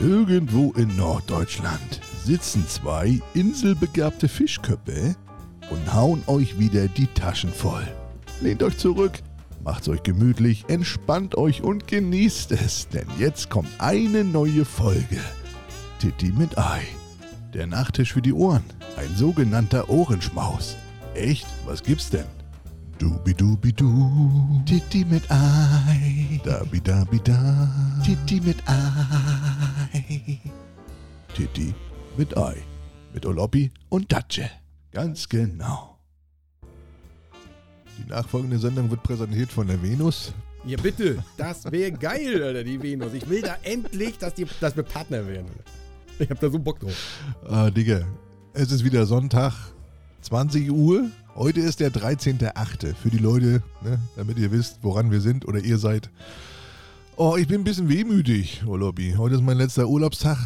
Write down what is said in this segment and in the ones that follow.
Irgendwo in Norddeutschland sitzen zwei inselbegabte Fischköppe und hauen euch wieder die Taschen voll. Lehnt euch zurück, macht's euch gemütlich, entspannt euch und genießt es, denn jetzt kommt eine neue Folge. Titti mit Ei. Der Nachtisch für die Ohren. Ein sogenannter Ohrenschmaus. Echt? Was gibt's denn? Dubidubidu. Titti mit Ei. Dabidabida. Titti mit Ei. Titti mit Ei. Mit Oloppi und Datsche. Ganz genau. Die nachfolgende Sendung wird präsentiert von der Venus. Ja, bitte. Das wäre geil, Alter, die Venus. Ich will da endlich, dass, die, dass wir Partner werden. Ich hab da so Bock drauf. Ah, Digga. Es ist wieder Sonntag, 20 Uhr. Heute ist der 13.8. Für die Leute, ne, damit ihr wisst, woran wir sind oder ihr seid. Oh, ich bin ein bisschen wehmütig, oh Lobby. Heute ist mein letzter Urlaubstag.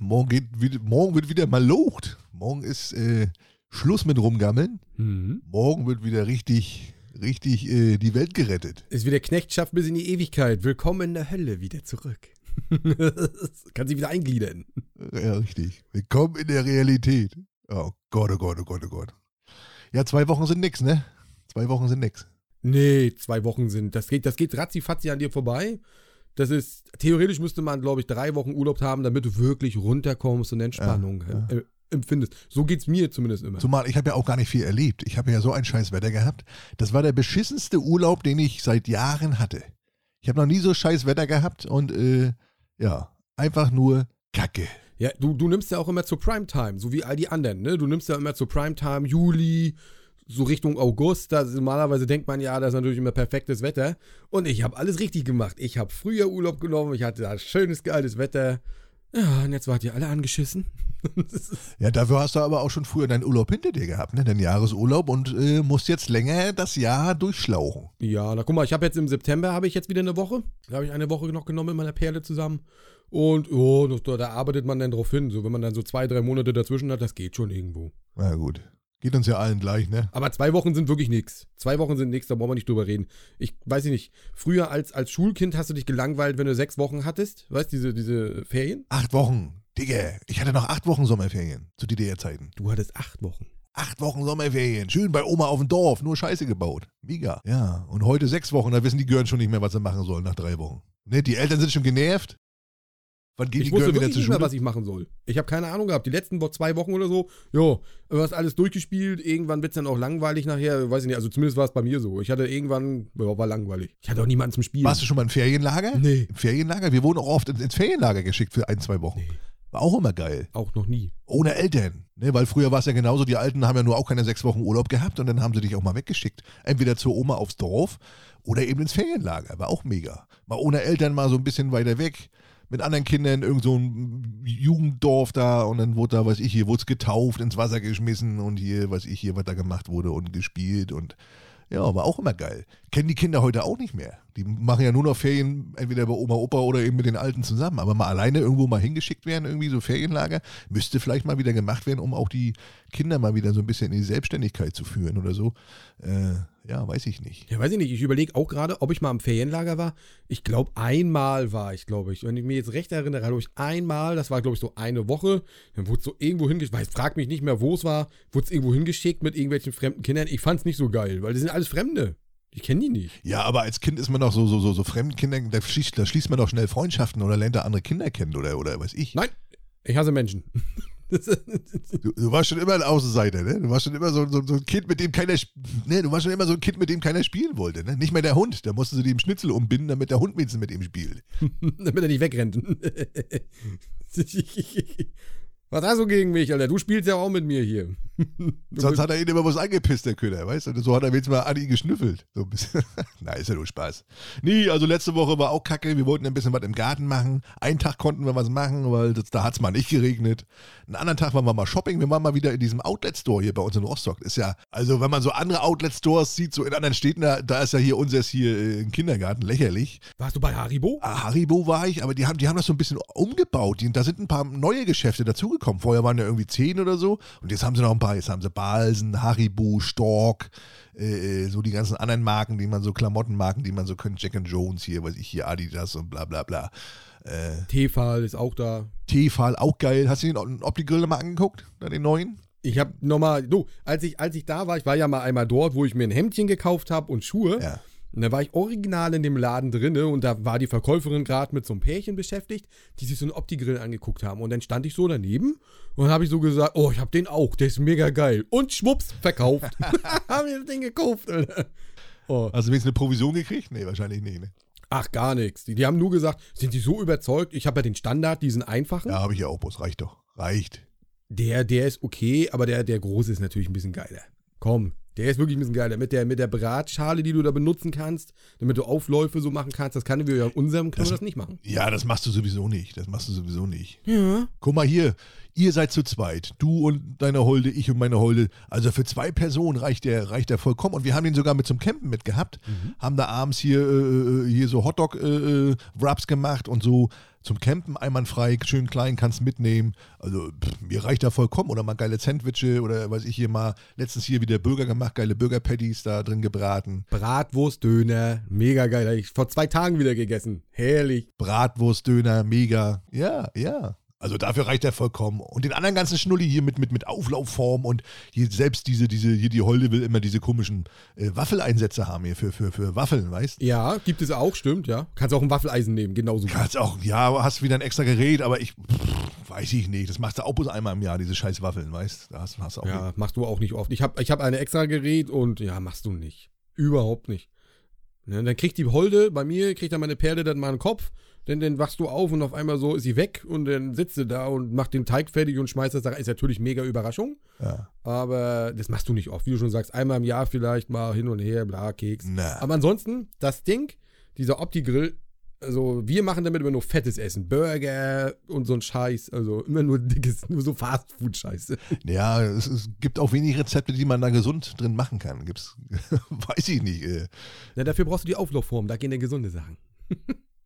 Morgen, geht, wieder- morgen wird wieder mal locht. Morgen ist äh, Schluss mit Rumgammeln. Mhm. Morgen wird wieder richtig, richtig äh, die Welt gerettet. Ist wieder Knechtschaft bis in die Ewigkeit. Willkommen in der Hölle, wieder zurück. Kann sich wieder eingliedern. Ja, richtig. Willkommen in der Realität. Oh Gott, oh Gott, oh Gott, oh Gott. Ja, zwei Wochen sind nix, ne? Zwei Wochen sind nix. Nee, zwei Wochen sind. Das geht, das geht ratzifatzi an dir vorbei. Das ist, theoretisch müsste man, glaube ich, drei Wochen Urlaub haben, damit du wirklich runterkommst und Entspannung Ja, äh, empfindest. So geht's mir zumindest immer. Zumal ich habe ja auch gar nicht viel erlebt. Ich habe ja so ein scheiß Wetter gehabt. Das war der beschissenste Urlaub, den ich seit Jahren hatte. Ich habe noch nie so scheiß Wetter gehabt und äh, ja, einfach nur Kacke. Ja, du, du nimmst ja auch immer zur Primetime, so wie all die anderen, ne? Du nimmst ja immer zur Primetime, Juli, so Richtung August. Da normalerweise denkt man ja, das ist natürlich immer perfektes Wetter. Und ich habe alles richtig gemacht. Ich habe früher Urlaub genommen, ich hatte da schönes, geiles Wetter. Ja, und jetzt wart ihr alle angeschissen. Ja, dafür hast du aber auch schon früher deinen Urlaub hinter dir gehabt, ne? Deinen Jahresurlaub und äh, musst jetzt länger das Jahr durchschlauchen. ja, na guck mal, ich habe jetzt im September habe ich jetzt wieder eine Woche. Da habe ich eine Woche noch genommen mit meiner Perle zusammen. Und oh, da, da arbeitet man dann drauf hin. So, wenn man dann so zwei, drei Monate dazwischen hat, das geht schon irgendwo. Na gut. Geht uns ja allen gleich, ne? Aber zwei Wochen sind wirklich nichts. Zwei Wochen sind nichts, da brauchen wir nicht drüber reden. Ich weiß nicht, früher als, als Schulkind hast du dich gelangweilt, wenn du sechs Wochen hattest, weißt du, diese, diese Ferien? Acht Wochen. Digga, ich hatte noch acht Wochen Sommerferien zu DDR-Zeiten. Du hattest acht Wochen. Acht Wochen Sommerferien. Schön bei Oma auf dem Dorf. Nur Scheiße gebaut. Mega. Ja. Und heute sechs Wochen. Da wissen die Gören schon nicht mehr, was sie machen sollen nach drei Wochen. Ne, die Eltern sind schon genervt. Wann gehen Ich die wusste wieder wirklich nicht mehr, was ich machen soll. Ich habe keine Ahnung gehabt. Die letzten zwei Wochen oder so, ja, du hast alles durchgespielt. Irgendwann wird es dann auch langweilig nachher. Weiß ich nicht, also zumindest war es bei mir so. Ich hatte irgendwann, ja, war langweilig. Ich hatte auch niemanden zum Spielen. Warst du schon mal im Ferienlager? Nee. Im Ferienlager? Wir wurden auch oft ins ins Ferienlager geschickt für ein, zwei Wochen. Nee. War auch immer geil. Auch noch nie. Ohne Eltern. Ne, weil früher war es ja genauso, die Alten haben ja nur auch keine sechs Wochen Urlaub gehabt und dann haben sie dich auch mal weggeschickt. Entweder zur Oma aufs Dorf oder eben ins Ferienlager. War auch mega. Mal ohne Eltern mal so ein bisschen weiter weg. Mit anderen Kindern, irgend so ein Jugenddorf da und dann wurde da, weiß ich, hier wurde es getauft, ins Wasser geschmissen und hier, weiß ich, hier, was da gemacht wurde und gespielt und ja, war auch immer geil. Kennen die Kinder heute auch nicht mehr. Die machen ja nur noch Ferien, entweder bei Oma, Opa oder eben mit den Alten zusammen. Aber mal alleine irgendwo mal hingeschickt werden, irgendwie so Ferienlager, müsste vielleicht mal wieder gemacht werden, um auch die Kinder mal wieder so ein bisschen in die Selbstständigkeit zu führen oder so. Äh, ja, weiß ich nicht. Ja, weiß ich nicht. Ich überlege auch gerade, ob ich mal im Ferienlager war. Ich glaube, einmal war ich, glaube ich. Wenn ich mir jetzt recht erinnere, glaube ich, einmal, das war, glaube ich, so eine Woche. Dann wurde es so irgendwo hingeschickt. Weiß, frag mich nicht mehr, wo es war. Wurde es irgendwo hingeschickt mit irgendwelchen fremden Kindern. Ich fand es nicht so geil, weil die sind alles Fremde. Ich kenne die nicht. Ja, aber als Kind ist man doch so, so, so, so Fremdkinder, da schließt, da schließt man doch schnell Freundschaften oder lernt da andere Kinder kennen oder, oder weiß ich. Nein, ich hasse Menschen. Du, du warst schon immer ein Außenseiter, ne? Du warst schon immer so, so, so ein Kind, mit dem keiner, ne? Du warst schon immer so ein Kind, mit dem keiner spielen wollte, ne? Nicht mehr der Hund. Da mussten sie dem Schnitzel umbinden, damit der Hund wenigstens mit ihm spielt. Damit er nicht wegrennt. Was hast du gegen mich, Alter? Du spielst ja auch mit mir hier. Sonst hat er ihn immer was angepisst, der Köder, weißt du? So hat er wenigstens mal an ihn geschnüffelt. So ein bisschen. Na, ist ja nur Spaß. Nee, also letzte Woche war auch kacke. Wir wollten ein bisschen was im Garten machen. Einen Tag konnten wir was machen, weil das, da hat es mal nicht geregnet. Einen anderen Tag waren wir mal shopping. Wir waren mal wieder in diesem Outlet-Store hier bei uns in Rostock. Ist ja, also wenn man so andere Outlet-Stores sieht, so in anderen Städten, da, da ist ja hier unseres hier äh, im Kindergarten lächerlich. Warst du bei Haribo? Ah, Haribo war ich, aber die haben, die haben das so ein bisschen umgebaut. Die, da sind ein paar neue Geschäfte dazugekommen. Vorher waren ja irgendwie zehn oder so. Und jetzt haben sie noch ein paar. Jetzt haben sie Balsen, Haribo, Stork, äh, äh, so die ganzen anderen Marken, die man so, Klamottenmarken, die man so kennt. Jack and Jones hier, weiß ich hier, Adidas und bla bla bla. Äh, Tefal ist auch da. Tefal, auch geil. Hast du den Opti-Grill mal angeguckt? Da den neuen? Ich habe nochmal, du, als ich, als ich da war, ich war ja mal einmal dort, wo ich mir ein Hemdchen gekauft habe und Schuhe. Ja. Und da war ich original in dem Laden drinne und da war die Verkäuferin gerade mit so einem Pärchen beschäftigt, die sich so einen Opti-Grill angeguckt haben. Und dann stand ich so daneben und habe ich so gesagt, oh, ich habe den auch, der ist mega geil. Und schwupps, verkauft. haben wir das Ding gekauft. Oh. Hast du wenigstens eine Provision gekriegt? Nee, wahrscheinlich nicht. Ne? Ach, gar nichts. Die, die haben nur gesagt, sind die so überzeugt? Ich habe ja den Standard, diesen einfachen. Ja, habe ich ja auch, Bus. Reicht doch. Reicht. Der, der ist okay, aber der, der große ist natürlich ein bisschen geiler. Komm, der ist wirklich ein bisschen geiler. Mit der, mit der Bratschale, die du da benutzen kannst, damit du Aufläufe so machen kannst, das kann wir ja in unserem können Das- wir das nicht machen. Ja, das machst du sowieso nicht. Das machst du sowieso nicht. Ja. Guck mal hier, ihr seid zu zweit. Du und deine Holde, ich und meine Holde. Also für zwei Personen reicht der, reicht der vollkommen. Und wir haben den sogar mit zum Campen mitgehabt. Haben da abends hier, äh, hier so Hotdog-Wraps gemacht und so zum Campen einwandfrei, schön klein, kannst mitnehmen. Also pff, mir reicht da vollkommen. Oder mal geile Sandwiches oder weiß ich hier mal, letztens hier wieder Burger gemacht, geile Burger-Patties da drin gebraten. Bratwurst, Döner, mega geil. Hab ich vor zwei Tagen wieder gegessen. Herrlich. Bratwurstdöner, mega. Ja, ja. Also dafür reicht er vollkommen. Und den anderen ganzen Schnulli hier mit, mit, mit Auflaufform und hier selbst diese, diese, hier die Holde will immer diese komischen äh, Waffeleinsätze haben hier für, für, für Waffeln, weißt Ja, gibt es auch, stimmt, ja. Kannst auch ein Waffeleisen nehmen, genauso. Kannst auch, ja, hast wieder ein extra Gerät, aber ich pff, weiß ich nicht. Das machst du auch bloß einmal im Jahr, diese scheiß Waffeln, weißt Da hast, hast du auch Ja, machst du auch nicht oft. Ich habe ich hab ein extra Gerät und ja, machst du nicht. Überhaupt nicht. Ne, dann kriegt die Holde, bei mir kriegt dann meine Perle dann mal einen Kopf, denn dann wachst du auf und auf einmal so ist sie weg und dann sitzt sie da und macht den Teig fertig und schmeißt das da rein. Ist natürlich mega Überraschung, Ja. aber das machst du nicht oft. Wie du schon sagst, einmal im Jahr vielleicht mal hin und her, bla, Keks. Na. Aber ansonsten, das Ding, dieser Opti-Grill, also wir machen damit immer nur fettes Essen. Burger und so ein Scheiß. Also immer nur dickes, nur so Fastfood-Scheiße. Ja, es, es gibt auch wenig Rezepte, die man da gesund drin machen kann. Gibt's, weiß ich nicht. Äh. Na, dafür brauchst du die Auflaufform, da gehen ja gesunde Sachen.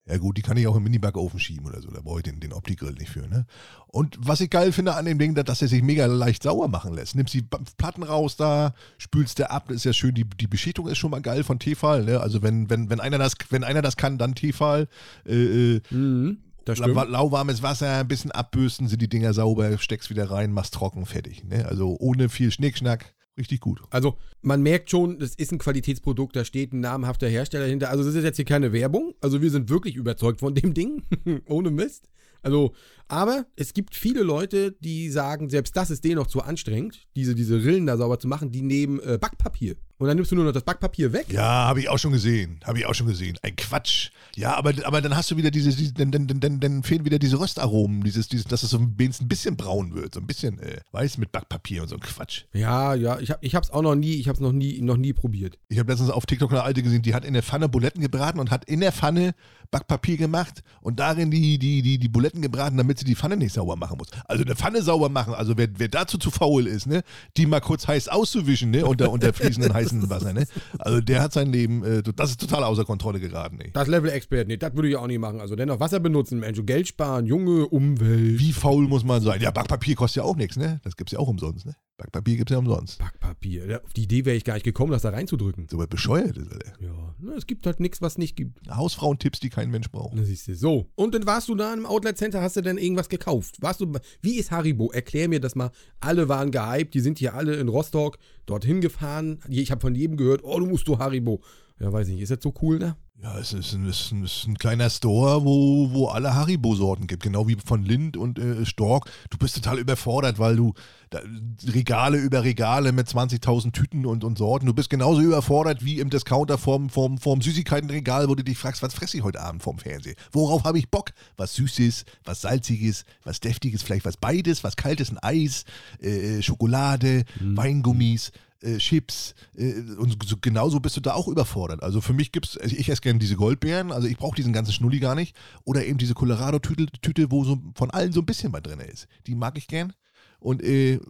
Ja gut, die kann ich auch im Mini-Backofen schieben oder so. Da brauche ich den, den Opti-Grill nicht für. Ne? Und was ich geil finde an dem Ding, dass er sich mega leicht sauer machen lässt. Nimmst die Platten raus da, spülst der ab, das ist ja schön. Die, die Beschichtung ist schon mal geil von Tefal. Ne? Also wenn, wenn, wenn, einer das, wenn einer das kann, dann Tefal. Äh, äh, Mhm, lauwarmes Wasser, ein bisschen abbürsten, sind die Dinger sauber, steckst wieder rein, machst trocken, fertig. Ne? Also ohne viel Schnickschnack, richtig gut. Also man merkt schon, das ist ein Qualitätsprodukt, da steht ein namhafter Hersteller hinter. Also das ist jetzt hier keine Werbung. Also wir sind wirklich überzeugt von dem Ding, ohne Mist. Also, aber es gibt viele Leute, die sagen, selbst das ist denen noch zu anstrengend, diese, diese Rillen da sauber zu machen, die nehmen äh, Backpapier. Und dann nimmst du nur noch das Backpapier weg. Ja, habe ich auch schon gesehen. Habe ich auch schon gesehen. Ein Quatsch. Ja, aber, aber dann hast du wieder diese, diese dann, dann, dann, dann fehlen wieder diese Röstaromen, dieses, dieses, dass es so ein bisschen braun wird. So ein bisschen, äh, weiß, mit Backpapier und so ein Quatsch. Ja, ja, ich, hab, ich hab's auch noch nie, ich hab's noch nie, noch nie probiert. Ich habe letztens auf TikTok eine alte gesehen, die hat in der Pfanne Buletten gebraten und hat in der Pfanne Backpapier gemacht und darin die, die, die, die Buletten gebraten, damit sie die Pfanne nicht sauber machen muss. Also eine Pfanne sauber machen, also wer, wer dazu zu faul ist, ne, die mal kurz heiß auszuwischen, ne, unter, unter fließenden heißen Wasser, ne. Also der hat sein Leben, äh, das ist total außer Kontrolle geraten, ey. Das Level-Expert, nee, das würde ich auch nicht machen. Also dennoch Wasser benutzen, Mensch, Geld sparen, junge Umwelt. Wie faul muss man sein? Ja, Backpapier kostet ja auch nichts, ne? Das gibt's ja auch umsonst, ne? Backpapier gibt's ja umsonst. Backpapier. Ja, Auf die Idee wäre ich gar nicht gekommen, das da reinzudrücken. So was bescheuert ist, Alter. Ja, es gibt halt nichts, was nicht gibt. Hausfrauentipps, die kein Mensch braucht. Na, siehst du. So, und dann warst du da im Outlet Center, hast du denn irgendwas gekauft? Warst du, wie ist Haribo? Erklär mir das mal. Alle waren gehypt, die sind hier alle in Rostock dorthin gefahren. Ich habe von jedem gehört, oh, du musst du Haribo. Ja, weiß ich nicht, ist das so cool da? Ja, es ist ein, ist ein, ist ein kleiner Store, wo, wo alle Haribo-Sorten gibt, genau wie von Lind und äh, Stork. Du bist total überfordert, weil du da, Regale über Regale mit 20.000 Tüten und, und Sorten. Du bist genauso überfordert wie im Discounter vorm, vorm, vorm Süßigkeitenregal, wo du dich fragst, was fresse ich heute Abend vorm Fernsehen? Worauf habe ich Bock? Was Süßes, was Salziges, was Deftiges, vielleicht was beides, was Kaltes, ein Eis, äh, Schokolade, Weingummis äh, Chips äh, und so, genauso bist du da auch überfordert. Also für mich gibt's, ich, ich esse gerne diese Goldbeeren, also ich brauche diesen ganzen Schnulli gar nicht. Oder eben diese Colorado-Tüte, Tüte, wo so von allen so ein bisschen was drin ist. Die mag ich gern. Und äh,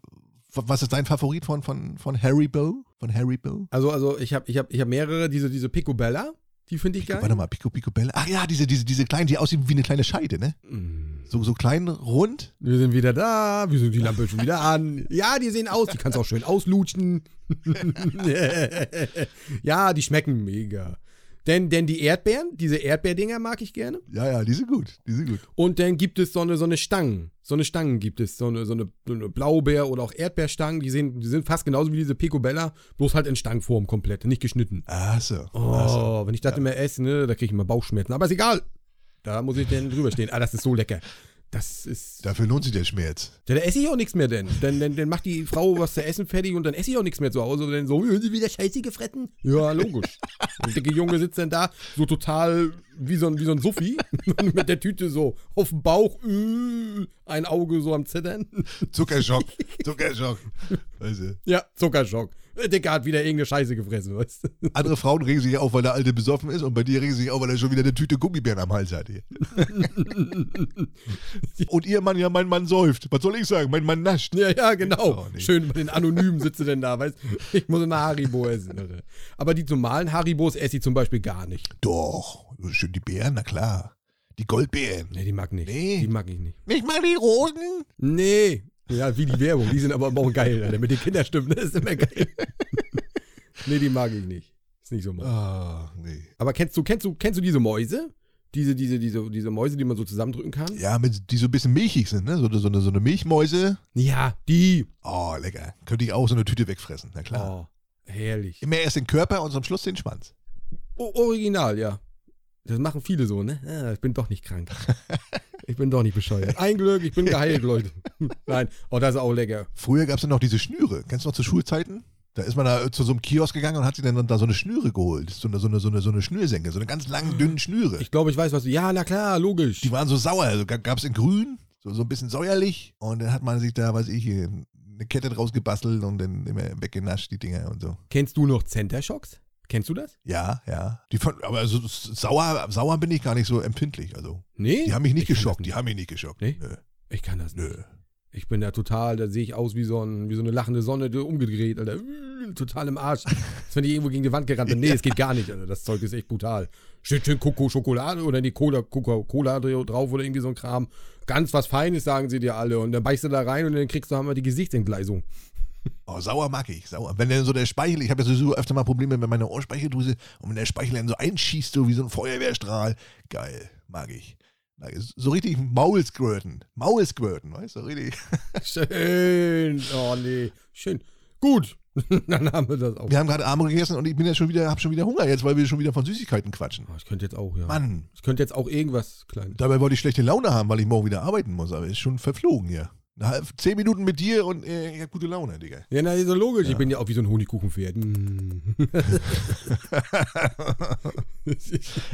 was ist dein Favorit von, von, von Haribo? Von Haribo? Also, also ich habe ich hab, ich hab mehrere, diese, diese Picobella, die finde ich geil. Warte mal, Pico Pico Bella. Ach ja, diese, diese, diese kleinen, die aussehen wie eine kleine Scheide, ne? Mm. So, so klein, rund. Wir sind wieder da, wir sind die Lampe schon wieder an. Ja, die sehen aus, die kannst du auch schön auslutschen. ja, die schmecken mega. Denn, denn die Erdbeeren, diese Erdbeerdinger mag ich gerne. Ja, ja, die sind gut. Die sind gut. Und dann gibt es so eine, so eine Stangen. So eine Stangen gibt es. So eine, so eine, so eine Blaubeer- oder auch Erdbeerstangen. Die, sehen, die sind fast genauso wie diese Picobella, bloß halt in Stangenform komplett, nicht geschnitten. Ach so. Oh, Ach so. wenn ich das immer esse, ne, da kriege ich immer Bauchschmerzen. Aber ist egal. Da muss ich denn drüber stehen. Ah, das ist so lecker. Das ist. Dafür lohnt sich der Schmerz. Ja, da esse ich auch nichts mehr denn. Dann, dann, dann macht die Frau was zu essen fertig und dann esse ich auch nichts mehr zu Hause. Und dann so, "Haben Sie wieder Scheiße gefressen? Ja, logisch. Der dicke Junge sitzt dann da, so total wie so ein, wie so ein Suffi. Mit der Tüte so auf dem Bauch, äh, ein Auge so am Zittern. Zuckerschock. Zuckerschock. Weißt du. Ja, Zuckerschock. Der Dicker hat wieder irgendeine Scheiße gefressen, weißt du? Andere Frauen regen sich auf, weil der Alte besoffen ist und bei dir regen sie sich auf, weil er schon wieder eine Tüte Gummibären am Hals hat. und ihr Mann, ja, mein Mann säuft. Was soll ich sagen? Mein Mann nascht. Ja, ja, genau. Oh. Schön bei den Anonymen sitze denn da, weißt du? Ich muss eine Haribo essen. Aber die normalen Haribos esse ich zum Beispiel gar nicht. Doch. Schön die Bären, na klar. Die Goldbeeren. Nee, die mag ich nicht. Nee. Die mag ich nicht. Nicht mal die roten. Nee. Ja, wie die Werbung. Die sind aber auch geil, Alter. Mit den Kinderstimmen, das ist immer geil. nee, die mag ich nicht. Ist nicht so mal. Ah, nee. Aber kennst du, kennst du, kennst du diese Mäuse? Diese, diese, diese, diese Mäuse, die man so zusammendrücken kann? Ja, mit, die so ein bisschen milchig sind, ne? So, so, eine, so eine Milchmäuse. Ja, die. Oh, lecker. Könnte ich auch so eine Tüte wegfressen, na klar. Oh, herrlich. Immer erst den Körper und am Schluss den Schwanz. O original, ja. Das machen viele so, ne? Ah, ich bin doch nicht krank. Ich bin doch nicht bescheuert. Ein Glück, ich bin geheilt, Leute. Nein, oh, das ist auch lecker. Früher gab es ja noch diese Schnüre. Kennst du noch zu Schulzeiten? Da ist man da zu so einem Kiosk gegangen und hat sich dann da so eine Schnüre geholt. So eine, so eine, so eine, so eine Schnürsenke, so eine ganz langen, dünnen Schnüre. Ich glaube, ich weiß, was du. Ja, na klar, logisch. Die waren so sauer. Also gab es in grün, so, so ein bisschen säuerlich. Und dann hat man sich da, weiß ich, eine Kette draus gebastelt und dann immer weggenascht, die Dinger und so. Kennst du noch Center Shocks? Kennst du das? Ja, ja. Die von, aber also sauer, sauer bin ich gar nicht so empfindlich. Also, Nee. die haben mich nicht geschockt. das Die haben mich nicht geschockt. Nee? Nö. Ich kann das nicht. Nö. Ich bin da total, da sehe ich aus wie so, ein, wie so eine lachende Sonne umgedreht, Alter. Total im Arsch. Als wenn ich irgendwo gegen die Wand gerannt bin. Nee, es geht gar nicht, Alter. Das Zeug ist echt brutal. Steht schön Coco Schokolade oder die Cola, Coca Cola drauf oder irgendwie so ein Kram. Ganz was Feines, sagen sie dir alle. Und dann beißt du da rein und dann kriegst du haben wir die Gesichtsentgleisung. Oh, sauer mag ich, sauer. Wenn dann so der Speichel, ich habe ja sowieso öfter mal Probleme mit meiner Ohrspeicheldrüse und wenn der Speichel dann so einschießt, so wie so ein Feuerwehrstrahl, geil, mag ich. Mag ich. So richtig Maulsquirten, Maulsquirten, weißt du, richtig. Schön. Oh nee. Schön. Gut. dann haben wir das auch. Wir haben gerade Arme gegessen und ich bin ja schon wieder, hab schon wieder Hunger jetzt, weil wir schon wieder von Süßigkeiten quatschen. Oh, ich könnte jetzt auch, ja. Mann, Ich könnte jetzt auch irgendwas Kleines. dabei wollte ich schlechte Laune haben, weil ich morgen wieder arbeiten muss, aber ist schon verflogen hier. Halb- Zehn Minuten mit dir und äh, ich habe gute Laune, Digga. Ja, na, ist so logisch. Ja. Ich bin ja auch wie so ein Honigkuchenpferd. Mm.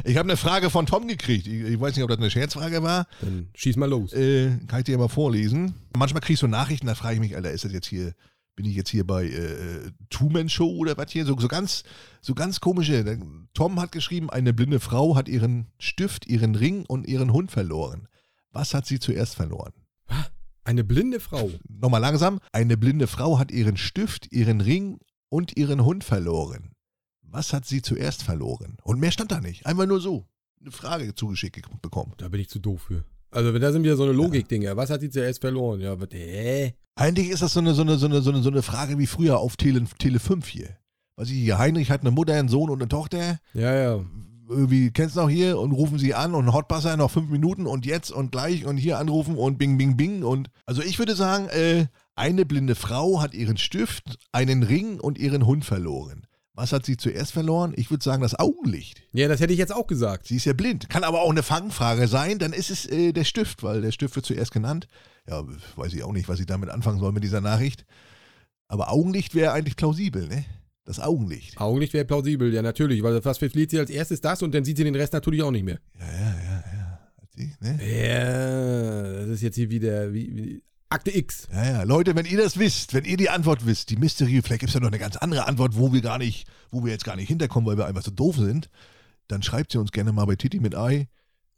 Ich habe eine Frage von Tom gekriegt. Ich, ich weiß nicht, ob das eine Scherzfrage war. Dann schieß mal los. Äh, kann ich dir mal vorlesen. Manchmal kriegst du Nachrichten, da frage ich mich, Alter, ist das jetzt hier, bin ich jetzt hier bei äh, Two-Man Show oder was hier? So, so ganz, so ganz komische. Tom hat geschrieben, eine blinde Frau hat ihren Stift, ihren Ring und ihren Hund verloren. Was hat sie zuerst verloren? Eine blinde Frau. Nochmal langsam. Eine blinde Frau hat ihren Stift, ihren Ring und ihren Hund verloren. Was hat sie zuerst verloren? Und mehr stand da nicht. Einfach nur so. Eine Frage zugeschickt ge- bekommen. Da bin ich zu doof für. Also, da sind wieder so eine Logik-Dinger. Was hat sie zuerst verloren? Ja, was, hä? Eigentlich ist das so eine, so eine, so eine, so eine, so eine Frage wie früher auf Tele, Tele 5 hier. Was ich hier, Heinrich hat eine Mutter, einen Sohn und eine Tochter. Ja, ja. Irgendwie, kennst du noch hier und rufen sie an und Hotbusser noch fünf Minuten und jetzt und gleich und hier anrufen und bing, bing, bing. Und also ich würde sagen, äh, eine blinde Frau hat ihren Stift, einen Ring und ihren Hund verloren. Was hat sie zuerst verloren? Ich würde sagen, das Augenlicht. Ja, das hätte ich jetzt auch gesagt. Sie ist ja blind. Kann aber auch eine Fangfrage sein, dann ist es äh, der Stift, weil der Stift wird zuerst genannt. Ja, weiß ich auch nicht, was ich damit anfangen soll mit dieser Nachricht. Aber Augenlicht wäre eigentlich plausibel, ne? Das Augenlicht. Augenlicht wäre plausibel, ja, natürlich. Weil was verliert sie als erstes das und dann sieht sie den Rest natürlich auch nicht mehr. Ja, ja, ja, ja. Sie, ne? Ja, das ist jetzt hier wieder wie, wie Akte X. Ja, ja. Leute, wenn ihr das wisst, wenn ihr die Antwort wisst, die Mystery, vielleicht gibt es ja noch eine ganz andere Antwort, wo wir gar nicht, wo wir jetzt gar nicht hinterkommen, weil wir einfach so doof sind, dann schreibt sie uns gerne mal bei Titi mit Ei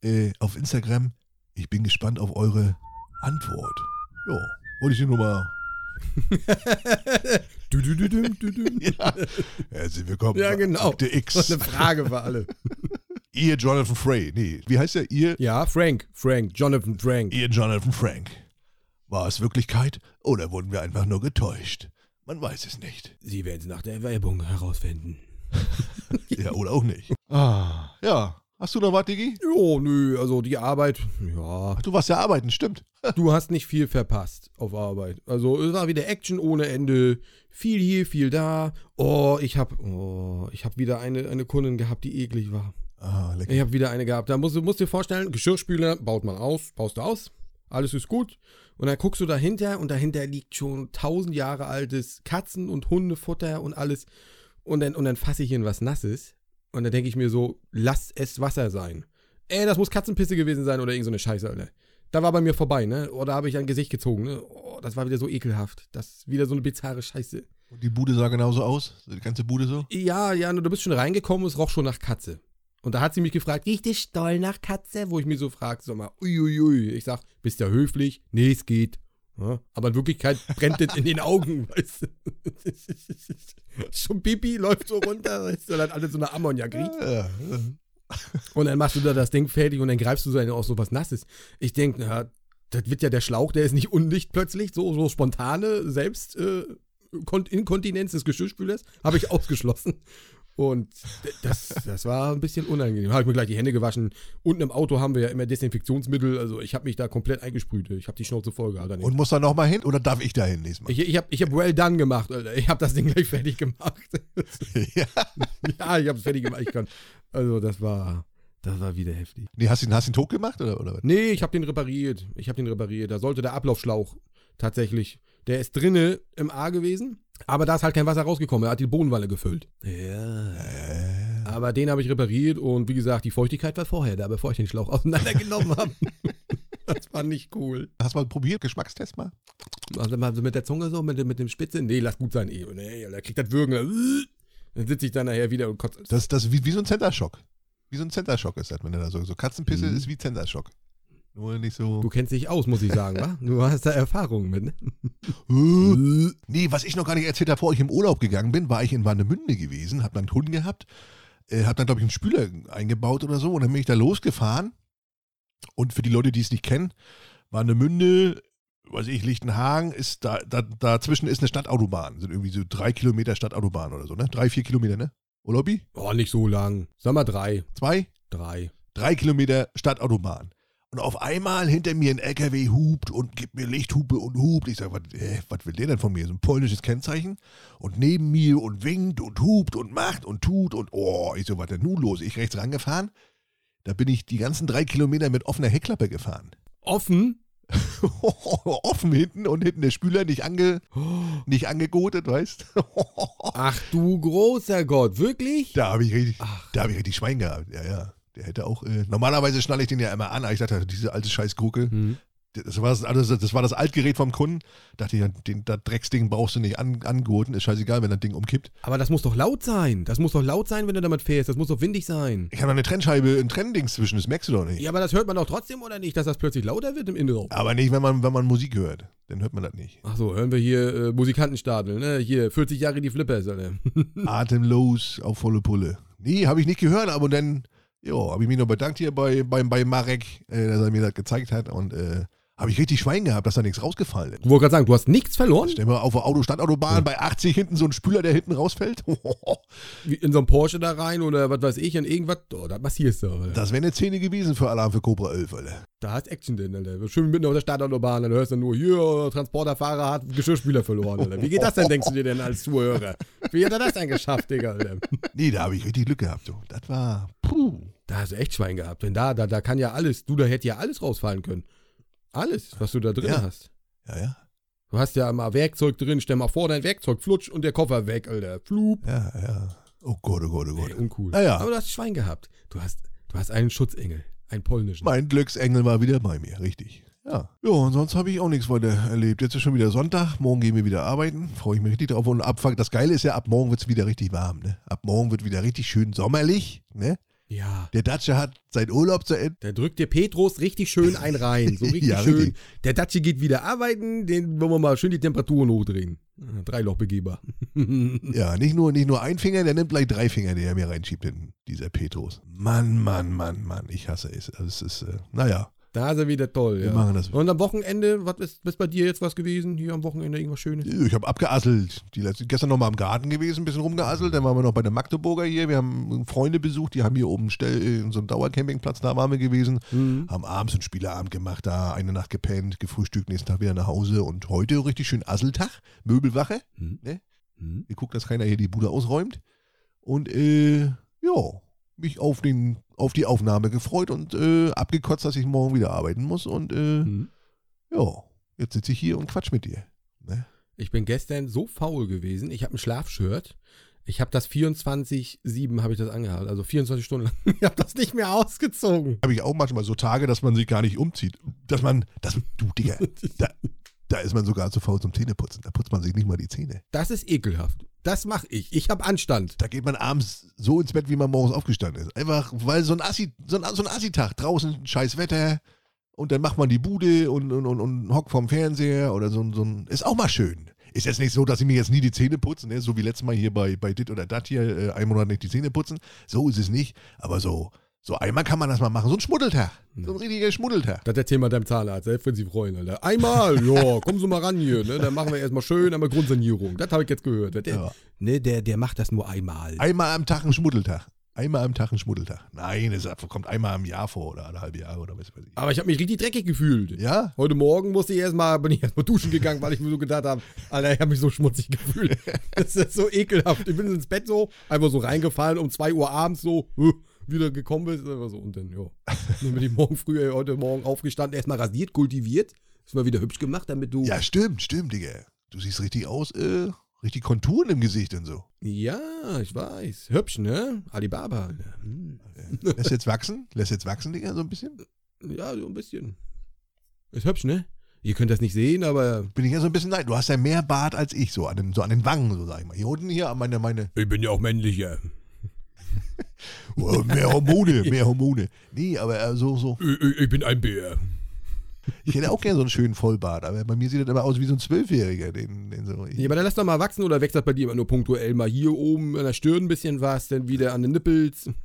äh, auf Instagram. Ich bin gespannt auf eure Antwort. Ja, wollte ich dir nur mal du, du, du, du, du, du. Ja. Herzlich willkommen. Ja, genau. Akte X. Das eine Frage für alle. Ihr Jonathan Frey. Nee, wie heißt der? Ihr, Ja, Frank, Frank, Jonathan Frank. ihr Jonathan Frank. War es Wirklichkeit oder wurden wir einfach nur getäuscht? Man weiß es nicht. Sie werden es nach der Werbung herausfinden. Ja, oder auch nicht. Ah, ja. Hast du noch was, Digi? Jo, nö, also die Arbeit, ja. Ach, du warst ja arbeiten, stimmt. Du hast nicht viel verpasst auf Arbeit. Also es war wieder Action ohne Ende. Viel hier, viel da. Oh, ich hab, oh, ich hab wieder eine, eine Kundin gehabt, die eklig war. Ah, lecker. Ich habe wieder eine gehabt. Da musst du musst dir vorstellen, Geschirrspüler baut man aus, baust du aus, alles ist gut. Und dann guckst du dahinter und dahinter liegt schon tausend Jahre altes Katzen- und Hundefutter und alles. Und dann, und dann fasse ich in was Nasses. Und dann denke ich mir so, lass es Wasser sein. Ey, das muss Katzenpisse gewesen sein oder irgend so eine Scheiße, Alter. Da war bei mir vorbei, ne? Oder habe ich ein Gesicht gezogen, ne? Oh, das war wieder so ekelhaft. Das ist wieder so eine bizarre Scheiße. Und die Bude sah genauso aus? Die ganze Bude so? Ja, ja, du bist schon reingekommen, es roch schon nach Katze. Und da hat sie mich gefragt, riecht es doll nach Katze? Wo ich mich so frage, sag mal, uiuiui. Ich sag, bist ja höflich? Nee, es geht. Ja, aber in Wirklichkeit brennt es in den Augen, weißt du. Schon Pipi läuft so runter, weißt du, dann alles so eine Ammoniak riecht. Ja, ja. Und dann machst du da das Ding fertig und dann greifst du so aus so was Nasses. Ich denke, na, das wird ja der Schlauch, der ist nicht undicht plötzlich, so, so spontane Selbst äh, Kon- Inkontinenz des Geschirrspülers, habe ich ausgeschlossen. Und das, das war ein bisschen unangenehm. Habe ich mir gleich die Hände gewaschen. Unten im Auto haben wir ja immer Desinfektionsmittel. Also ich habe mich da komplett eingesprüht. Ich habe die Schnauze voll gehabt. Und muss da nochmal hin oder darf ich da hin nächstes Mal? ich ich habe ich hab well done gemacht, Alter. Ich habe das Ding gleich fertig gemacht. ja. ja, ich habe es fertig gemacht. Ich kann. Also das war, das war wieder heftig. Nee, hast du ihn, hast ihn tot gemacht oder, oder was? Nee, ich habe den repariert. Ich habe den repariert. Da sollte der Ablaufschlauch tatsächlich. Der ist drinne im A gewesen, aber da ist halt kein Wasser rausgekommen. Er hat die Bodenwanne gefüllt. Ja. Äh, Aber den habe ich repariert und wie gesagt, die Feuchtigkeit war vorher da, bevor ich den Schlauch auseinandergenommen habe. das war nicht cool. hast du mal probiert? Geschmackstest mal? Also mal so mit der Zunge so, mit, dem- mit dem Spitze. Nee, lass gut sein. Eh. Nee, da kriegt das Würgen. Dann sitze ich dann nachher wieder und kotze. Das, das ist wie, wie so ein Center-Shock. Wie so ein Center-Shock ist das, wenn du da so, so Katzenpisse Mhm. ist wie Center-Shock. Nur nicht so. Du kennst dich aus, muss ich sagen, wa? Du hast da Erfahrungen mit, ne? Nee, was ich noch gar nicht erzählt habe, bevor ich im Urlaub gegangen bin, war ich in Warnemünde gewesen, hab dann einen Hund gehabt, äh, hab dann, glaube ich, einen Spüler eingebaut oder so und dann bin ich da losgefahren. Und für die Leute, die es nicht kennen, Warnemünde, weiß ich, Lichtenhagen, ist da, da, dazwischen ist eine Stadtautobahn. Sind irgendwie so drei Kilometer Stadtautobahn oder so, ne? Drei, vier Kilometer, ne? Urlaubi? Oh, nicht so lang. Sag mal drei. Zwei? Drei. drei Kilometer Stadtautobahn. Und auf einmal hinter mir ein LKW hupt und gibt mir Lichthupe und hupt. Ich sage, was, äh, was will der denn von mir? So ein polnisches Kennzeichen. Und neben mir und winkt und hupt und macht und tut und oh, ich so, was denn nun los? Ich rechts rangefahren. Da bin ich die ganzen drei Kilometer mit offener Heckklappe gefahren. Offen? Offen hinten und hinten der Spüler nicht, ange, nicht angegotet, weißt Ach du großer Gott, wirklich? Da habe ich richtig, Ach. da habe ich richtig Schwein gehabt. Ja, ja. Der hätte auch, äh, normalerweise schnalle ich den ja immer an, aber ich dachte, diese alte Scheißgrucke, Hm. das war das, also das war das Altgerät vom Kunden. Dachte ich, den, das Drecksding brauchst du nicht an, angurten, ist scheißegal, wenn das Ding umkippt. Aber das muss doch laut sein. Das muss doch laut sein, wenn du damit fährst. Das muss doch windig sein. Ich habe eine Trennscheibe, ein Trenndings zwischen, das merkst du doch nicht. Ja, aber das hört man doch trotzdem, oder nicht, dass das plötzlich lauter wird im Innenraum? Aber nicht, wenn man, wenn man Musik hört. Dann hört man das nicht. Ach so, hören wir hier äh, Musikantenstadel, ne? Hier, 40 Jahre die Flippers. Atemlos auf volle Pulle. Nee, habe ich nicht gehört, aber dann, ja, habe ich mich noch bedankt hier bei, bei, bei Marek, äh, dass er mir das gezeigt hat und äh, habe ich richtig Schwein gehabt, dass da nichts rausgefallen ist. Ich wollte gerade sagen, du hast nichts verloren? Stell mal auf der Autostadtautobahn bei 80 hinten so ein Spüler, der hinten rausfällt. Wie in so einen Porsche da rein oder was weiß ich, in irgendwas. Oh, das massierst du, Alter. Das wäre eine Szene gewesen für Alarm für Cobra 11, Alter. Da hast Action drin, Alter. Schön mitten auf der Startautobahn, dann hörst du nur, hier, Transporterfahrer hat Geschirrspüler verloren, Alter. Wie geht das denn, denkst du dir denn als Zuhörer? Wie hat er das denn geschafft, Digga, Alter? Nee, da habe ich richtig Glück gehabt. So. Das war, puh. Da hast du echt Schwein gehabt. Denn da, da, da kann ja alles, du, da hätte ja alles rausfallen können. Alles, was du da drin Ja. hast. Ja, ja, Du hast ja mal Werkzeug drin, stell mal vor, dein Werkzeug flutsch und der Koffer weg, Alter. Flup. ja, ja. Oh Gott, oh Gott, oh Gott. Ey, uncool. Naja. Aber du hast Schwein gehabt. Du hast, du hast einen Schutzengel. Einen polnischen. Mein Glücksengel war wieder bei mir, richtig. Ja. Ja, und sonst habe ich auch nichts weiter erlebt. Jetzt ist schon wieder Sonntag, morgen gehen wir wieder arbeiten. Freue ich mich richtig drauf. Und ab, das Geile ist ja, ab morgen wird es wieder richtig warm. Ne? Ab morgen wird wieder richtig schön sommerlich. Ne? Ja. Der Datsche hat sein Urlaub zu Ende. Da drückt dir Petrus richtig schön ein rein. So richtig Ja, schön. richtig. Der Datsche geht wieder arbeiten, den wollen wir mal schön die Temperaturen hochdrehen. Äh, Dreilochbegeber. Ja, nicht nur, nicht nur ein Finger, der nimmt gleich drei Finger, die er mir reinschiebt, in dieser Petrus. Mann, Mann, Mann, Mann, ich hasse es. Also es ist, äh, naja. Da ist er wieder toll, Wir ja. machen das. Und am Wochenende, was ist, ist bei dir jetzt was gewesen? Hier am Wochenende irgendwas Schönes? Ich habe abgeasselt. Die letzte, gestern noch mal im Garten gewesen, ein bisschen rumgeasselt. Dann waren wir noch bei der Magdeburger hier. Wir haben Freunde besucht, die haben hier oben Stell, in so einem Dauercampingplatz, da waren wir gewesen. Mhm. Haben abends einen Spieleabend gemacht, da eine Nacht gepennt, gefrühstückt, nächsten Tag wieder nach Hause. Und heute richtig schön Asseltag, Möbelwache. Mhm. Ne? Mhm. Wir gucken, dass keiner hier die Bude ausräumt. Und äh, ja, mich auf, den, auf die Aufnahme gefreut und äh, abgekotzt, dass ich morgen wieder arbeiten muss. Und äh, Mhm. ja, jetzt sitze ich hier und quatsch mit dir. Ne? Ich bin gestern so faul gewesen. Ich habe ein Schlafshirt. Ich habe das 24-7 habe ich das angehabt. Also 24 Stunden lang. Ich habe das nicht mehr ausgezogen. Habe ich auch manchmal so Tage, dass man sich gar nicht umzieht. Dass man, das, du Digga, da, da ist man sogar zu faul zum Zähneputzen. Da putzt man sich nicht mal die Zähne. Das ist ekelhaft. Das mache ich. Ich habe Anstand. Da geht man abends so ins Bett, wie man morgens aufgestanden ist. Einfach, weil so ein Assi, so ein, so ein Assi-Tag, draußen scheiß Wetter und dann macht man die Bude und, und, und, und hockt vorm Fernseher oder so, so ein, ist auch mal schön. Ist jetzt nicht so, dass ich mir jetzt nie die Zähne putzen, ne? so wie letztes Mal hier bei, bei Dit oder Dat hier, äh, einen Monat nicht die Zähne putzen. So ist es nicht, aber so, so einmal kann man das mal machen. So ein Schmuddeltag. So ein richtiger Schmuddeltag. Das erzähl mal deinem Zahnarzt, selbst wenn sie freuen, Alter. Einmal, ja, kommen Sie mal ran hier, ne? Dann machen wir erstmal schön einmal Grundsanierung. Das habe ich jetzt gehört. Der, Ja. Ne, der, der macht das nur einmal. Einmal am Tag ein Schmuddeltag. Einmal am Tag ein Schmuddeltag. Nein, das kommt einmal im Jahr vor oder alle halbe Jahre oder was weiß ich. Aber ich habe mich richtig dreckig gefühlt. Ja? Heute Morgen musste ich erstmal, bin ich erstmal duschen gegangen, weil ich mir so gedacht habe, Alter, ich habe mich so schmutzig gefühlt. Das ist so ekelhaft. Ich bin ins Bett so, einfach so reingefallen, um 2 Uhr abends so, wieder gekommen bist. Einfach so. Und dann, ja. Dann bin ich morgen früh, äh, heute Morgen aufgestanden, erstmal rasiert, kultiviert. Ist mal wieder hübsch gemacht, damit du. Ja, stimmt, stimmt, Digga. Du siehst richtig aus, äh, richtig Konturen im Gesicht und so. Ja, ich weiß. Hübsch, ne? Alibaba. Hm. Lässt jetzt wachsen? Lässt jetzt wachsen, Digga, so ein bisschen? Ja, so ein bisschen. Ist hübsch, ne? Ihr könnt das nicht sehen, aber Bin ich ja so ein bisschen nein. Du hast ja mehr Bart als ich, so an den, so an den Wangen, so sag ich mal. Hier unten hier, an meine, meine, ich bin ja auch männlicher. oh, mehr Hormone, mehr Hormone. Nee, aber äh, so, so. Ich, bin ein Bär. Ich hätte auch gerne so einen schönen Vollbart, aber bei mir sieht das immer aus wie so ein Zwölfjähriger, den, den so. Ja, aber dann lass doch mal wachsen oder wächst das bei dir immer nur punktuell mal hier oben an der Stirn ein bisschen was, dann wieder an den Nippels.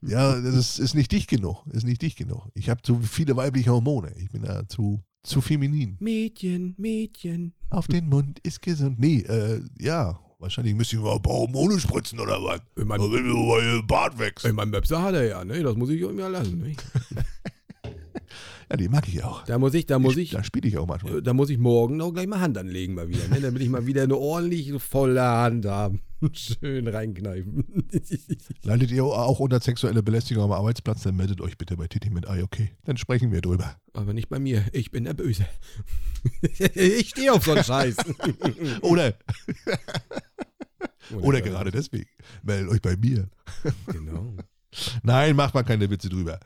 Ja, das ist, ist nicht dicht genug. Ist nicht dicht genug. Ich habe zu viele weibliche Hormone. Ich bin da zu, zu feminin. Mädchen, Mädchen. Auf den Mund ist gesund. Nee, äh, ja. Wahrscheinlich müsste ich mal ein paar Hormone spritzen oder was. Mein, Also wenn mal Bart wächst. ich mein Möpse hat er ja, ne? Das muss ich ihm ja lassen. Ne? Ja, die mag ich auch. Da muss ich, da muss ich, Da spiele ich auch manchmal. äh, da muss ich morgen auch gleich mal Hand anlegen mal wieder, ne? Damit ich mal wieder eine ordentlich volle Hand habe. Schön reinkneifen. Leidet ihr auch unter sexuelle Belästigung am Arbeitsplatz, dann meldet euch bitte bei Titi mit Ei, okay? Dann sprechen wir drüber. Aber nicht bei mir. Ich bin der Böse. ich stehe auf so einen Scheiß. Oder, oder gerade deswegen. Meldet euch bei mir. Genau. Nein, macht mal keine Witze drüber.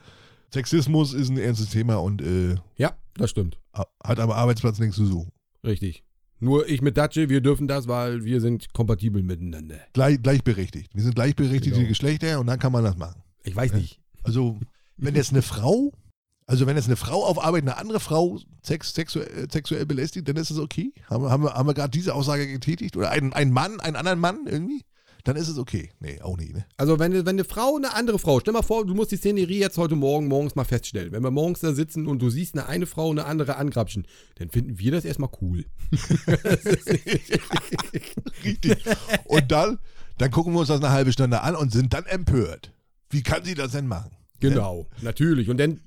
Sexismus ist ein ernstes Thema und äh, Ja, das stimmt. hat am Arbeitsplatz nichts zu suchen. Richtig. Nur ich mit Datsche, wir dürfen das, weil wir sind kompatibel miteinander. Gleich, gleichberechtigt. Wir sind gleichberechtigte Genau. Geschlechter und dann kann man das machen. Ich weiß nicht. Also, wenn jetzt eine Frau, also wenn jetzt eine Frau auf Arbeit eine andere Frau sex, sexuell, sexuell belästigt, dann ist es okay. Haben, wir- haben wir, haben wir gerade diese Aussage getätigt? Oder ein, ein Mann, einen anderen Mann irgendwie? Dann ist es okay. Nee, auch nicht, ne? Also wenn, wenn eine Frau eine andere Frau, stell mal vor, du musst die Szenerie jetzt heute Morgen morgens mal feststellen. Wenn wir morgens da sitzen und du siehst eine eine Frau eine andere angrapschen, dann finden wir das erstmal cool. Richtig. Und dann, dann gucken wir uns das eine halbe Stunde an und sind dann empört. Wie kann sie das denn machen? Genau, natürlich. Und dann,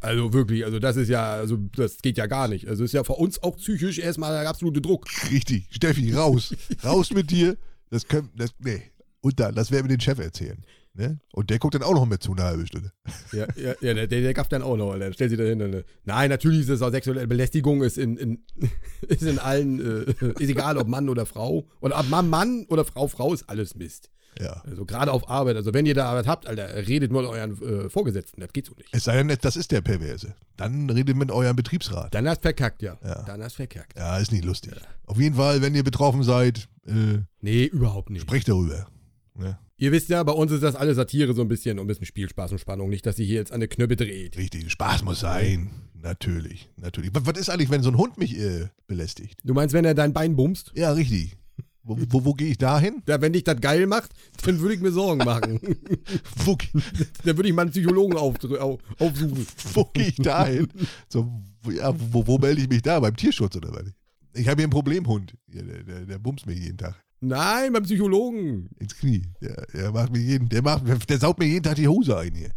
also wirklich, also das ist ja, also das geht ja gar nicht. Also ist ja für uns auch psychisch erstmal der absolute Druck. Richtig. Steffi, raus. raus mit dir. Das können, das, nee. Und dann, das werden wir den Chef erzählen. Ne? Und der guckt dann auch noch mit zu eine halbe Stunde. Ja, ja, ja der, der gafft dann auch noch, Alter. Stellt sich dahinter. Ne? Nein, natürlich ist es auch sexuelle Belästigung, ist in, in, ist in allen, äh, ist egal ob Mann oder Frau. Oder ob Mann, Mann oder Frau, Frau ist alles Mist. Ja. Also gerade auf Arbeit. Also wenn ihr da Arbeit habt, Alter, redet mit euren äh, Vorgesetzten. Das geht so nicht. Es sei denn, das ist der Perverse. Dann redet mit eurem Betriebsrat. Dann hast verkackt, ja. Ja. Dann hast verkackt. Ja, ist nicht lustig. Auf jeden Fall, wenn ihr betroffen seid, äh, Nee, überhaupt nicht. sprecht darüber. Ne? Ihr wisst ja, bei uns ist das alles Satire so ein bisschen und ein bisschen Spielspaß und Spannung. Nicht, dass sie hier jetzt an der Knöpfe dreht. Richtig, Spaß muss sein. Natürlich, natürlich. Was, was ist eigentlich, wenn so ein Hund mich äh, belästigt? Du meinst, wenn er dein Bein bumst? Ja, richtig. Wo, wo, wo gehe ich da hin? Ja, wenn dich das geil macht, dann würde ich mir Sorgen machen. Wo, dann würde ich mal einen Psychologen auf, auf, aufsuchen. wo gehe ich da hin? So, wo- ja, wo, wo melde ich mich da? Beim Tierschutz oder was? Ich habe hier einen Problemhund. Ja, der, der, der bumst mir jeden Tag Nein, beim Psychologen. ins Knie. Der, der macht mir jeden, der macht, der saugt mir jeden Tag die Hose ein hier.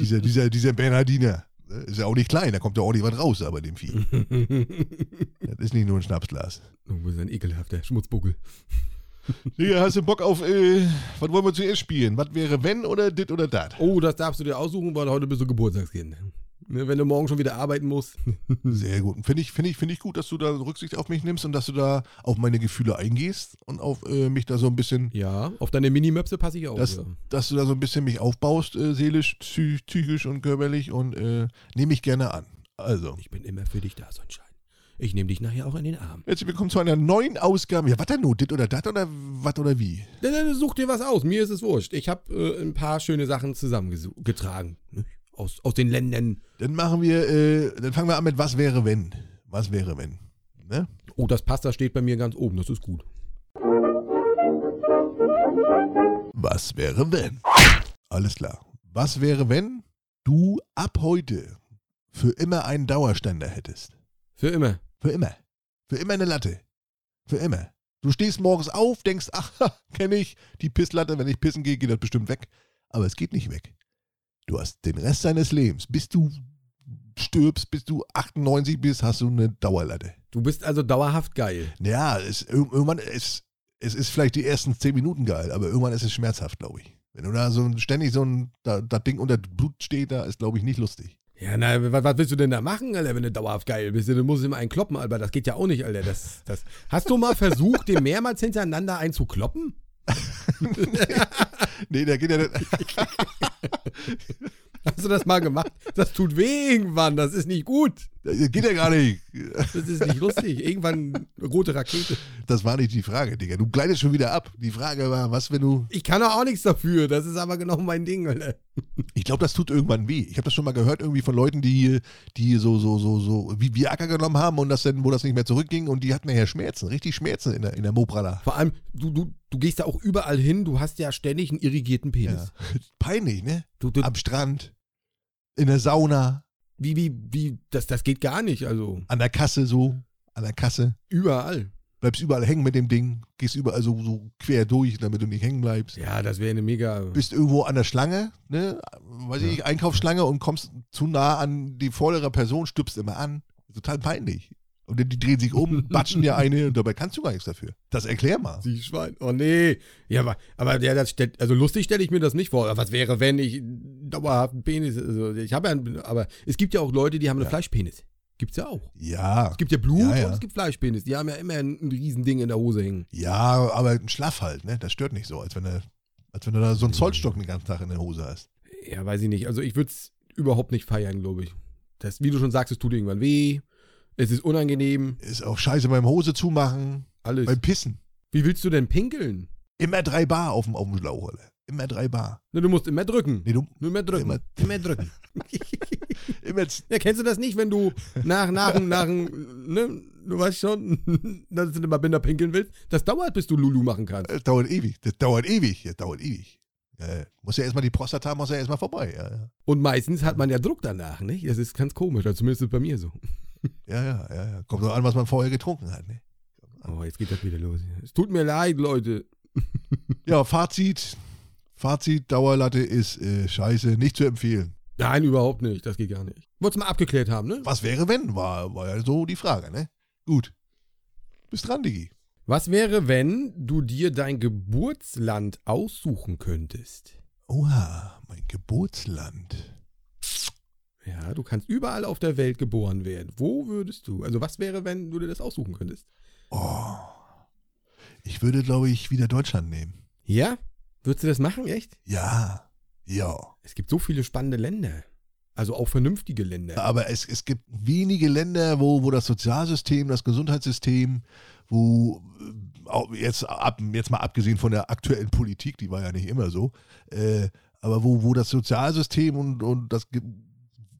Dieser, dieser, dieser Bernhardiner. Ist ja auch nicht klein, da kommt ja ordentlich was raus, aber dem Vieh. Das ist nicht nur ein Schnapsglas. Du bist ein ekelhafter Schmutzbuckel. Digga, hast du Bock auf, äh, was wollen wir zuerst spielen? Was wäre wenn oder dit oder dat? Oh, das darfst du dir aussuchen, weil heute bist du Geburtstagskind. Ne, wenn du morgen schon wieder arbeiten musst. Sehr gut. Finde ich, finde ich, finde ich gut, dass du da Rücksicht auf mich nimmst und dass du da auf meine Gefühle eingehst und auf äh, mich da so ein bisschen, Ja, auf deine Minimöpse passe ich auch. dass, ja. dass du da so ein bisschen mich aufbaust, äh, seelisch, psy psychisch und körperlich und äh, nehme ich gerne an. Also, Ich bin immer für dich da, Sonnenschein. Ich nehme dich nachher auch in den Arm. herzlich willkommen zu einer neuen Ausgabe. Ja, was denn nun? Dit oder dat oder was oder wie? Dann, dann such dir was aus. Mir ist es wurscht. Ich habe äh, ein paar schöne Sachen zusammengetragen. Aus, aus den Ländern. Dann machen wir, äh, dann fangen wir an mit was wäre wenn? Was wäre wenn? Ne? Oh, das Pasta steht bei mir ganz oben. Das ist gut. Was wäre wenn? Alles klar. Was wäre wenn du ab heute für immer einen Dauerständer hättest? Für immer. Für immer. Für immer eine Latte. Für immer. Du stehst morgens auf, denkst, ach, kenne ich, die Pisslatte, wenn ich pissen gehe, geht das bestimmt weg. Aber es geht nicht weg. Du hast den Rest deines Lebens, bis du stirbst, bis du 98 bist, hast du eine Dauerlatte. Du bist also dauerhaft geil. Ja, es, ir- irgendwann ist, es ist vielleicht die ersten 10 Minuten geil, aber irgendwann ist es schmerzhaft, glaube ich. Wenn du da so ständig so ein, da, das Ding unter Blut steht, da ist, glaube ich, nicht lustig. Ja, na, was, was willst du denn da machen, Alter, wenn du dauerhaft geil bist? Du musst immer einen kloppen, Alter. Das geht ja auch nicht, Alter. Das, das. Hast du mal versucht, den mehrmals hintereinander einzukloppen? Nee, da geht ja nicht. Hast du das mal gemacht? Das tut weh irgendwann. Das ist nicht gut. Das geht ja gar nicht. Das ist nicht lustig. Irgendwann eine rote Rakete. Das war nicht die Frage, Digga. Du gleitest schon wieder ab. Die Frage war, was, wenn du. Ich kann auch nichts dafür. Das ist aber genau mein Ding, Alter. Ich glaube, das tut irgendwann weh. Ich habe das schon mal gehört, irgendwie von Leuten, die, die so, so, so, so, wie Viagra genommen haben und das dann, wo das nicht mehr zurückging und die hatten nachher Schmerzen, richtig Schmerzen in der, in der Moprala. Vor allem, du, du, du gehst da auch überall hin. Du hast ja ständig einen irrigierten Penis. Ja. Peinlich, ne? Du, du, Am Strand, in der Sauna, wie, wie, wie, das, das geht gar nicht. Also, an der Kasse so, an der Kasse. überall. Bleibst überall hängen mit dem Ding, gehst überall so, so quer durch, damit du nicht hängen bleibst. Ja, das wäre eine mega. Bist irgendwo an der Schlange, ne? Weiß Ja. ich, Einkaufsschlange und kommst zu nah an die vordere Person, stüpst immer an. Total peinlich. Und die drehen sich um, batschen dir eine und dabei kannst du gar nichts dafür. Das erklär mal. Sie Schwein. Oh nee. Ja, aber, aber ja, das stellt, also lustig stelle ich mir das nicht vor. Was wäre, wenn ich dauerhaft einen Penis, also ich habe ja, einen, aber es gibt ja auch Leute, die haben einen Ja. Fleischpenis. Gibt's ja auch. Ja. Es gibt ja Blut Ja, ja. und es gibt Fleischpenis. Die haben ja immer ein, ein Riesending in der Hose hängen. Ja, aber ein Schlaff halt, ne? Das stört nicht so, als wenn du, als wenn du da so einen Zollstock den ganzen Tag in der Hose hast. Ja, weiß ich nicht. Also ich würde es überhaupt nicht feiern, glaube ich. Das, wie du schon sagst, es tut irgendwann weh. Es ist unangenehm. Ist auch scheiße beim Hose zumachen, Alles. beim Pissen. Wie willst du denn pinkeln? Immer drei Bar auf dem, auf dem Schlauch, Alter. Immer drei Bar. Ne, du musst immer drücken. Nee, du, Nur immer drücken. Immer- Immer, drücken. immer, Ja, kennst du das nicht, wenn du nach, nach, nach, ne, du weißt schon, dass du immer Binder pinkeln willst? Das dauert, bis du Lulu machen kannst. das dauert ewig. Das dauert ewig. Das dauert ewig. Ja, muss ja erstmal die Prostata, muss ja erstmal vorbei. Ja, ja. Und meistens hat man ja Druck danach, nicht? Das ist ganz komisch, also zumindest ist es bei mir so. Ja, ja, ja, ja. Kommt doch an, was man vorher getrunken hat. Ne? Oh, jetzt geht das wieder los. Es tut mir leid, Leute. Ja, Fazit. Fazit, Dauerlatte ist äh, scheiße, nicht zu empfehlen. Nein, überhaupt nicht. Das geht gar nicht. Wollt's mal abgeklärt haben, ne? Was wäre, wenn? War, war ja so die Frage, ne? Gut. Bist dran, Digi. Was wäre, wenn du dir dein Geburtsland aussuchen könntest? Oha, mein Geburtsland. Ja, du kannst überall auf der Welt geboren werden. Wo würdest du? Also, was wäre, wenn du dir das aussuchen könntest? Oh. Ich würde, glaube ich, wieder Deutschland nehmen. Ja? Würdest du das machen, echt? Ja. Ja. Es gibt so viele spannende Länder. Also auch vernünftige Länder. Aber es, es gibt wenige Länder, wo, wo das Sozialsystem, das Gesundheitssystem, wo äh, jetzt, ab, jetzt mal abgesehen von der aktuellen Politik, die war ja nicht immer so, äh, aber wo, wo das Sozialsystem und, und das,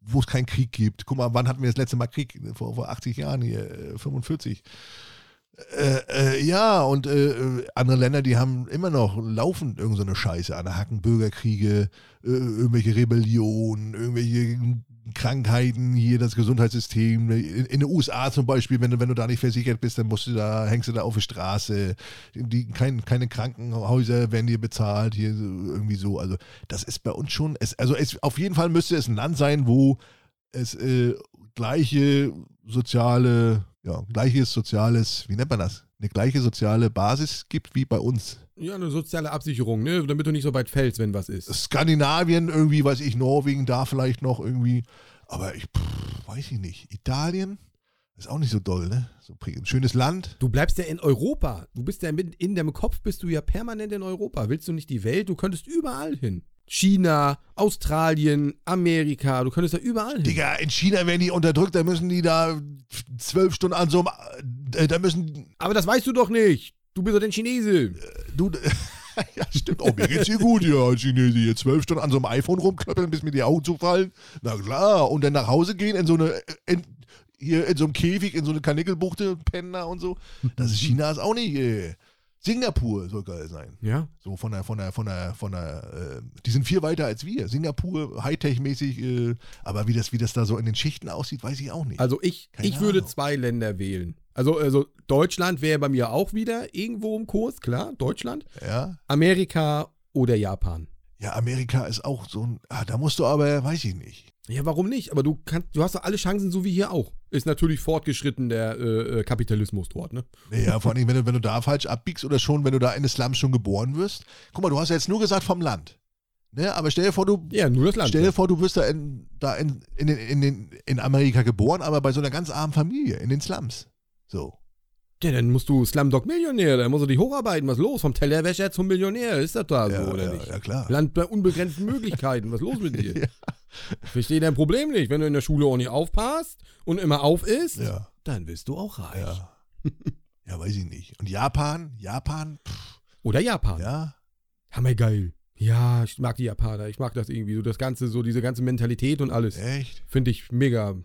wo es keinen Krieg gibt. Guck mal, wann hatten wir das letzte Mal Krieg? Vor, vor 80 Jahren hier, äh, 45. Äh, äh, ja, und äh, äh, andere Länder, die haben immer noch laufend irgendeine so Scheiße an Hacken, Bürgerkriege, äh, irgendwelche Rebellionen, irgendwelche Krankheiten, hier das Gesundheitssystem. In, in den USA zum Beispiel, wenn du, wenn du da nicht versichert bist, dann musst du da, hängst du da auf der Straße. Die, kein, keine Krankenhäuser werden dir bezahlt, hier irgendwie so. Also, das ist bei uns schon, es, also es, auf jeden Fall müsste es ein Land sein, wo es äh, gleiche soziale, ja, gleiches soziales, wie nennt man das? Eine gleiche soziale Basis gibt wie bei uns. Ja, eine soziale Absicherung, ne? damit du nicht so weit fällst, wenn was ist. Skandinavien, irgendwie, weiß ich, Norwegen, da vielleicht noch irgendwie. Aber ich, pff, weiß ich nicht. Italien ist auch nicht so doll, ne? So ein schönes Land. Du bleibst ja in Europa. Du bist ja mit, in deinem Kopf bist du ja permanent in Europa. Willst du nicht die Welt? Du könntest überall hin. China, Australien, Amerika, du könntest da überall hin. Digga, in China werden die unterdrückt, da müssen die da zwölf Stunden an so einem, äh, da müssen... Aber das weißt du doch nicht. Du bist doch ein Chinese. Äh, du, ja, stimmt. Oh, mir geht's hier gut, ja, als Chinese. Hier zwölf Stunden an so einem iPhone rumklöppeln, bis mir die Augen zufallen. Na klar. Und dann nach Hause gehen in so eine, in, hier in so einem Käfig, in so eine Kanickelbuchte, Penner und so. Das ist China ist auch nicht, äh, Singapur soll geil sein. Ja. So von der, von der, von der, von der, äh, die sind viel weiter als wir. Singapur, Hightech-mäßig, äh, aber wie das, wie das da so in den Schichten aussieht, weiß ich auch nicht. Also ich, ich würde zwei Länder wählen. Also, also Deutschland wäre bei mir auch wieder irgendwo im Kurs, klar, Deutschland. Ja. Amerika oder Japan. Ja, Amerika ist auch so ein, ah, da musst du aber, weiß ich nicht. Ja, warum nicht? Aber du kannst, du hast doch alle Chancen, so wie hier auch. Ist natürlich fortgeschritten der äh, äh Kapitalismus dort, ne? Ja, vor allem, wenn du, wenn du da falsch abbiegst oder schon, wenn du da in den Slums schon geboren wirst. Guck mal, du hast ja jetzt nur gesagt vom Land. Ne? Aber stell dir vor, du. Ja, nur das Land. Stell dir vor, du wirst da in, da in, in, in, in, in Amerika geboren, aber bei so einer ganz armen Familie, in den Slums. So. Ja, dann musst du Slumdog Millionär, dann musst du dich hocharbeiten. Was ist los? Vom Tellerwäscher zum Millionär, ist das da ja, so, oder ja, nicht? Ja, klar. Land bei unbegrenzten Möglichkeiten. Was ist los mit dir? ja. Ich verstehe dein Problem nicht. Wenn du in der Schule auch nicht aufpasst und immer auf isst, ja. dann bist du auch reich. Ja. ja, weiß ich nicht. Und Japan? Japan? Pff. Oder Japan. Ja. Hammergeil. Ja, ich mag die Japaner. Ich mag das irgendwie. So das Ganze, so diese ganze Mentalität und alles. Echt? Finde ich mega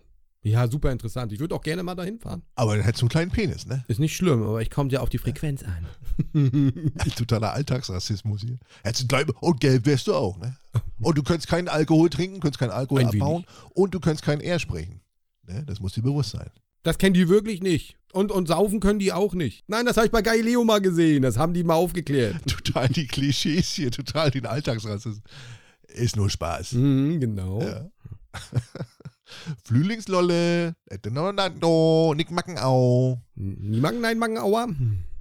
ja, super interessant. Ich würde auch gerne mal dahin fahren. Aber dann hättest du einen kleinen Penis, ne? Ist nicht schlimm, aber ich komme ja auf die Frequenz an. Totaler Alltagsrassismus hier. Hättest du und gelb wärst du auch, ne? Und du könntest keinen Alkohol trinken, könntest keinen Alkohol Ein abbauen wenig. und du könntest kein R sprechen. Ne? Das muss dir bewusst sein. Das kennen die wirklich nicht. Und, und saufen können die auch nicht. Nein, das habe ich bei Galileo mal gesehen. Das haben die mal aufgeklärt. Total die Klischees hier, total den Alltagsrassismus. Ist nur Spaß. Mhm, genau. Ja. Flühlingslolle, Nick Mackenau. Nie Macken, nein, Mackenauer.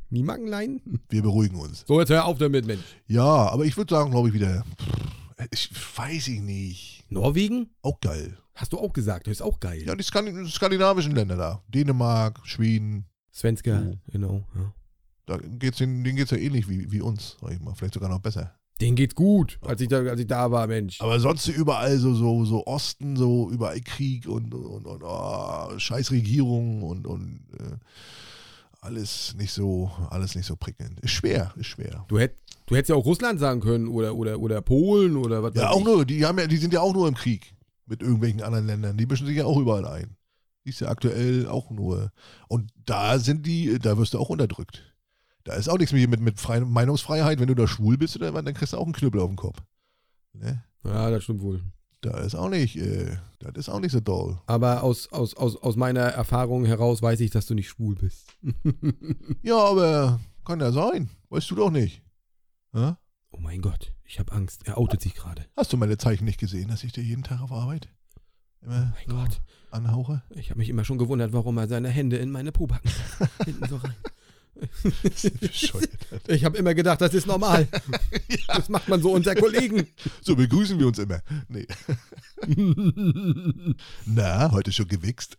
Nie Macken, nein. Wir beruhigen uns. So, jetzt hör auf damit, Mensch. Ja, aber ich würde sagen, glaube ich, wieder. Ich weiß ich nicht. Norwegen? Auch geil. Hast du auch gesagt, das ist auch geil. Ja, die skandinavischen Länder da. Dänemark, Schweden. Svenska, oh. genau. Ja. Da geht's denen, denen geht's ja ähnlich wie, wie uns, sag ich mal. Vielleicht sogar noch besser. Den geht's gut, als ich da, als ich da war, Mensch. Aber sonst überall so, so, so Osten, so überall Krieg und, und, und oh, scheiß Regierung und, und äh, alles nicht so, alles nicht so prickelnd. Ist schwer, ist schwer. Du, hätt, du hättest ja auch Russland sagen können oder, oder, oder Polen oder was Ja, auch ich. nur, die haben ja, die sind ja auch nur im Krieg mit irgendwelchen anderen Ländern. Die mischen sich ja auch überall ein. Die ist ja aktuell auch nur. Und da sind die, da wirst du auch unterdrückt. Da ist auch nichts mit, mit Fre Meinungsfreiheit. Wenn du da schwul bist oder dann kriegst du auch einen Knüppel auf den Kopf. Ne? Ja, das stimmt wohl. Da ist auch nicht, äh, das ist auch nicht so doll. Aber aus, aus, aus, aus meiner Erfahrung heraus weiß ich, dass du nicht schwul bist. ja, aber kann ja sein. Weißt du doch nicht. Ja? Oh mein Gott, ich habe Angst. Er outet sich gerade. Hast du meine Zeichen nicht gesehen, dass ich dir jeden Tag auf Arbeit immer oh mein so Gott. anhauche? Ich habe mich immer schon gewundert, warum er seine Hände in meine Pubacken hinten so rein. ich habe immer gedacht, das ist normal. ja. Das macht man so unter Kollegen. So begrüßen wir uns immer. Nee. Na, heute schon gewichst.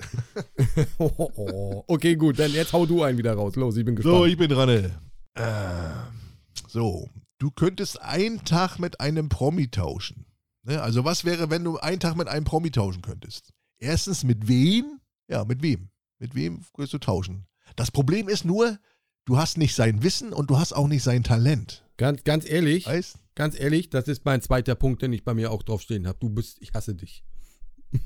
okay, gut, dann jetzt hau du einen wieder raus. Los, ich bin gespannt. So, ich bin dran. Äh, so, du könntest einen Tag mit einem Promi tauschen. Ne? Also, was wäre, wenn du einen Tag mit einem Promi tauschen könntest? Erstens, mit wem? Ja, mit wem? Mit wem würdest du tauschen? Das Problem ist nur, du hast nicht sein Wissen und du hast auch nicht sein Talent. Ganz, ganz ehrlich, weißt? ganz ehrlich, das ist mein zweiter Punkt, den ich bei mir auch draufstehen habe. Du bist, ich hasse dich.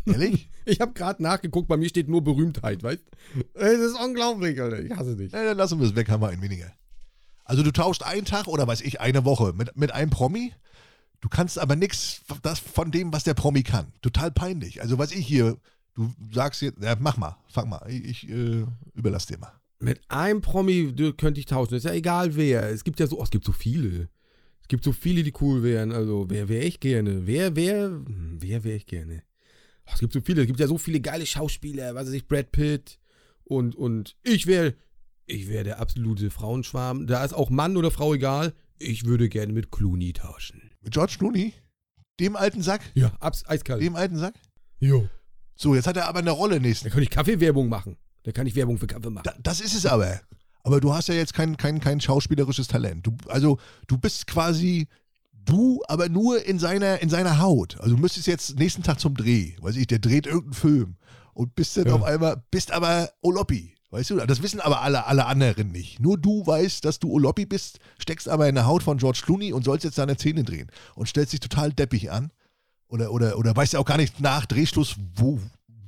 Ehrlich? Ich habe gerade nachgeguckt, bei mir steht nur Berühmtheit, weißt Es ist unglaublich, Alter. Ich hasse dich. Ja, dann lassen wir es weg, haben wir ein weniger. Also du tauscht einen Tag oder weiß ich, eine Woche mit, mit einem Promi. Du kannst aber nichts von dem, was der Promi kann. Total peinlich. Also was ich hier, du sagst jetzt, ja, mach mal, fang mal. Ich, ich äh, überlass dir mal. Mit einem Promi könnte ich tauschen. Ist ja egal wer. Es gibt ja so, oh, es gibt so viele. Es gibt so viele, die cool wären. Also, wer wäre ich gerne? Wer, wer, hm, wer wäre ich gerne? Oh, es gibt so viele. Es gibt ja so viele geile Schauspieler. Was weiß ich, Brad Pitt. Und, und ich wäre, ich wäre der absolute Frauenschwarm. Da ist auch Mann oder Frau egal. Ich würde gerne mit Clooney tauschen. Mit George Clooney? Dem alten Sack? Ja, abs eiskalt. Dem alten Sack? Jo. So, jetzt hat er aber eine Rolle nächsten. Da könnte ich Kaffeewerbung machen. Da kann ich Werbung für Kaffee machen. Da, das ist es aber. Aber du hast ja jetzt kein, kein, kein schauspielerisches Talent. Du, also, du bist quasi du, aber nur in seiner, in seiner Haut. Also, du müsstest jetzt nächsten Tag zum Dreh. Weiß ich, der dreht irgendeinen Film. Und bist dann ja. auf einmal, bist aber Oloppi. Weißt du, das wissen aber alle, alle anderen nicht. Nur du weißt, dass du Oloppi bist, steckst aber in der Haut von George Clooney und sollst jetzt deine Zähne drehen und stellst dich total deppig an. Oder, oder, oder weißt ja auch gar nicht nach Drehschluss, wo,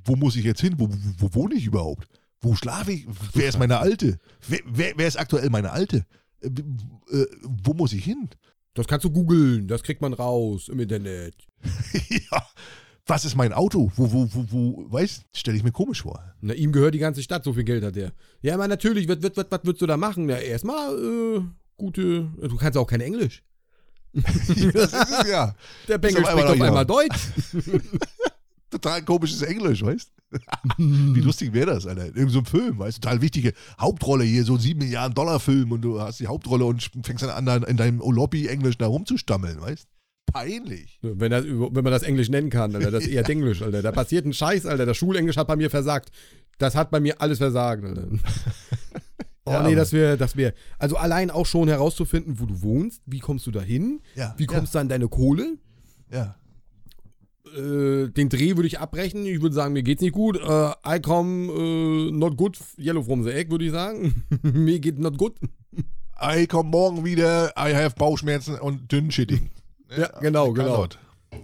wo muss ich jetzt hin? Wo, wo, wo wohne ich überhaupt? Wo schlafe ich? Wer ist meine Alte? Wer, wer, wer ist aktuell meine Alte? Äh, äh, wo muss ich hin? Das kannst du googeln, das kriegt man raus im Internet. ja. Was ist mein Auto? Wo, wo, wo, wo, weißt stelle ich mir komisch vor. Na, ihm gehört die ganze Stadt, so viel Geld hat er. Ja, aber natürlich, was, was, was, was würdest du da machen? Ja, erstmal, äh, gute, du kannst auch kein Englisch. das ist es ja. Der Bengel spricht auf einmal Deutsch. total komisches Englisch, weißt Wie lustig wäre das, Alter? In so einem Film, weißt du? Total wichtige Hauptrolle hier, so sieben Milliarden Dollar Film und du hast die Hauptrolle und fängst dann an, in deinem Lobby-Englisch da rumzustammeln, weißt Peinlich. Wenn, das, wenn man das Englisch nennen kann, Alter. Das ist eher ja. Englisch, Alter. Da passiert ein Scheiß, Alter. Das Schulenglisch hat bei mir versagt. Das hat bei mir alles versagt, Alter. Oh ja, nee, das wäre, das wäre. Also allein auch schon herauszufinden, wo du wohnst, wie kommst du da hin? Ja, wie kommst du an deine Kohle? Ja äh, den Dreh würde ich abbrechen. Ich würde sagen, mir geht's nicht gut. Äh, I come uh, not good, yellow from the egg, würde ich sagen. mir geht not good. I komme morgen wieder, I have Bauchschmerzen und Dünnschitting. ja, genau, genau.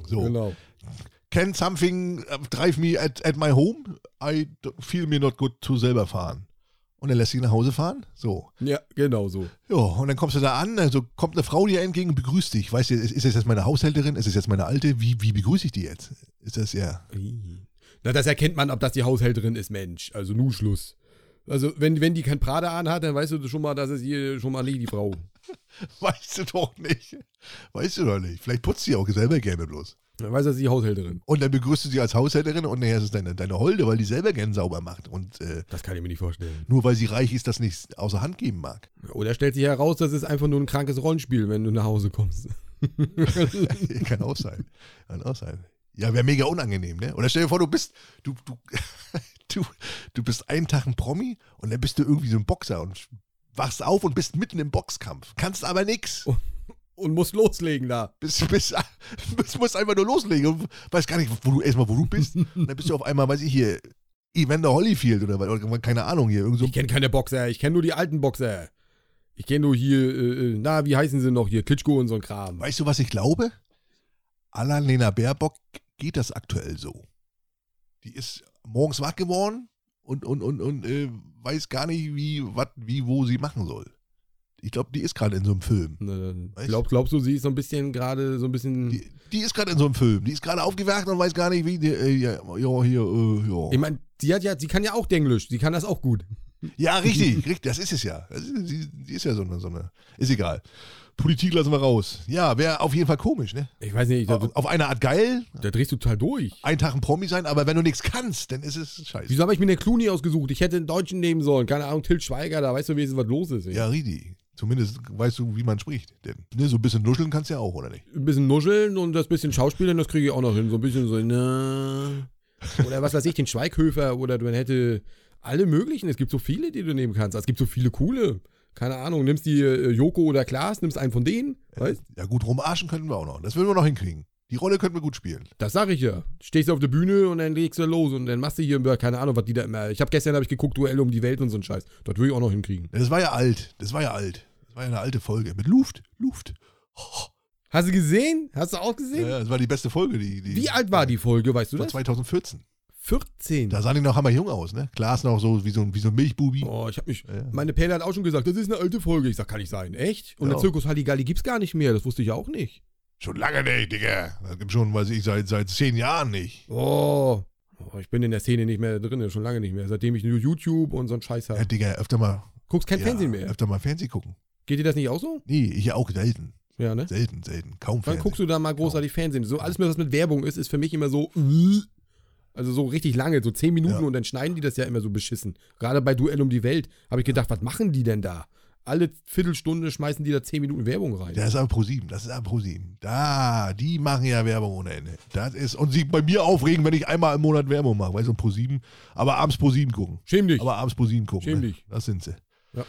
So. Genau. Can something drive me at, at my home? I feel me not good to selber fahren und er lässt dich nach Hause fahren. So. Ja, genau so. Ja, und dann kommst du da an, also kommt eine Frau dir entgegen und begrüßt dich. Weißt du, ist das jetzt meine Haushälterin? Ist das jetzt meine Alte? Wie, wie begrüße ich die jetzt? Ist das ja. Na, das erkennt man, ob das die Haushälterin ist, Mensch. Also nur Schluss. Also, wenn, wenn die kein Prada anhat, dann weißt du schon mal, dass es hier schon mal die Frau. weißt du doch nicht. Weißt du doch nicht. Vielleicht putzt sie auch selber gerne bloß. Dann weiß er, sie Haushälterin. Und dann begrüßt du sie als Haushälterin und nachher ist es deine, deine Holde, weil die selber gern sauber macht. Und, äh, das kann ich mir nicht vorstellen. Nur weil sie reich ist, das nicht außer Hand geben mag. Oder stellt sich heraus, das ist einfach nur ein krankes Rollenspiel, wenn du nach Hause kommst. kann auch sein. Kann auch sein. Ja, wäre mega unangenehm, ne? Oder stell dir vor, du bist, du, du, du, du bist einen Tag ein Promi und dann bist du irgendwie so ein Boxer und wachst auf und bist mitten im Boxkampf. Kannst aber nix. Oh und musst loslegen da. Bis, bis, bis musst einfach nur loslegen und weißt gar nicht, wo du erstmal wo du bist. Und dann bist du auf einmal, weiß ich hier, Evander Holyfield oder, oder keine Ahnung hier. So. Ich kenne keine Boxer, ich kenne nur die alten Boxer. Ich kenne nur hier, äh, äh, na, wie heißen sie noch hier, Klitschko und so ein Kram. Weißt du, was ich glaube? Lena Baerbock geht das aktuell so. Die ist morgens wach geworden und, und, und, und äh, weiß gar nicht, wie, wat, wie, wo sie machen soll. Ich glaube, die ist gerade in so einem Film. Ne, glaub, glaubst du, sie ist so ein bisschen gerade so ein bisschen. Die, die ist gerade in so einem Film. Die ist gerade aufgewacht und weiß gar nicht, wie. Die, äh, ja, ja, hier, äh, ja. Ich meine, die hat ja, sie kann ja auch Denglisch. Sie kann das auch gut. Ja, richtig, richtig. Das ist es ja. Sie, die ist ja so eine, so eine. Ist egal. Politik lassen wir raus. Ja, wäre auf jeden Fall komisch, ne? Ich weiß nicht. Auf, auf eine Art geil. Da drehst du total durch. Ein Tag ein Promi sein, aber wenn du nichts kannst, dann ist es scheiße. Wieso habe ich mir den Clooney ausgesucht? Ich hätte einen Deutschen nehmen sollen. Keine Ahnung, Til Schweiger, da weißt du, wie es was los ist. Ey. Ja, richtig. Zumindest weißt du, wie man spricht. Denn ne, so ein bisschen nuscheln kannst du ja auch, oder nicht? Ein bisschen nuscheln und das bisschen Schauspielern, das kriege ich auch noch hin. So ein bisschen so, na. Oder was weiß ich, den Schweighöfer oder du hätte alle möglichen. Es gibt so viele, die du nehmen kannst. Es gibt so viele coole. Keine Ahnung, nimmst die äh, Joko oder Klaas, nimmst einen von denen. Weißt? Ja, gut, rumarschen könnten wir auch noch. Das würden wir noch hinkriegen. Die Rolle könnten wir gut spielen. Das sag ich ja. Stehst du auf der Bühne und dann legst du los und dann machst du hier, keine Ahnung, was die da immer. Ich habe gestern hab ich geguckt, Duell um die Welt und so ein Scheiß. Das würde ich auch noch hinkriegen. Das war ja alt. Das war ja alt. War ja eine alte Folge mit Luft. Luft. Oh, Hast du gesehen? Hast du auch gesehen? Ja, das war die beste Folge. Die, die, Wie alt war die Folge, weißt du das? 2014. 14. Da sah die noch hammerjung aus, ne? Glas noch so wie so ein, wie so ein Milchbubi. Oh, ich hab mich. Ja. Meine Perle hat auch schon gesagt, das ist eine alte Folge. Ich sag, kann nicht sein. Echt? Und Ja. der Zirkus Halligalli gibt's gar nicht mehr. Das wusste ich auch nicht. Schon lange nicht, Digga. Das gibt schon, weiß ich, seit, seit zehn Jahren nicht. Oh. oh. Ich bin in der Szene nicht mehr drin, schon lange nicht mehr. Seitdem ich nur YouTube und so einen Scheiß Ja, habe. Digga, öfter mal. Guckst kein ja, Fernsehen mehr. Öfter mal Fernsehen gucken. Geht dir das nicht auch so? Nee, ich auch selten. Ja, ne? Selten, selten. Kaum Wann Fernsehen. guckst du da mal großartig Fernsehen? So alles, was mit Werbung ist, ist für mich immer so. äh, Also so richtig lange, so 10 Minuten Ja. und dann schneiden die das ja immer so beschissen. Gerade bei Duell um die Welt habe ich gedacht, was machen die denn da? Alle Viertelstunde schmeißen die da 10 Minuten Werbung rein. Das ist aber ProSieben, das ist aber ProSieben. Da, die machen ja Werbung ohne Ende. Das ist, und sie bei mir aufregen, wenn ich einmal im Monat Werbung mache, weißt du, ProSieben, aber abends ProSieben gucken. Schäm dich. Aber abends ProSieben gucken. Schäm ne? dich. Das sind sie. Ja.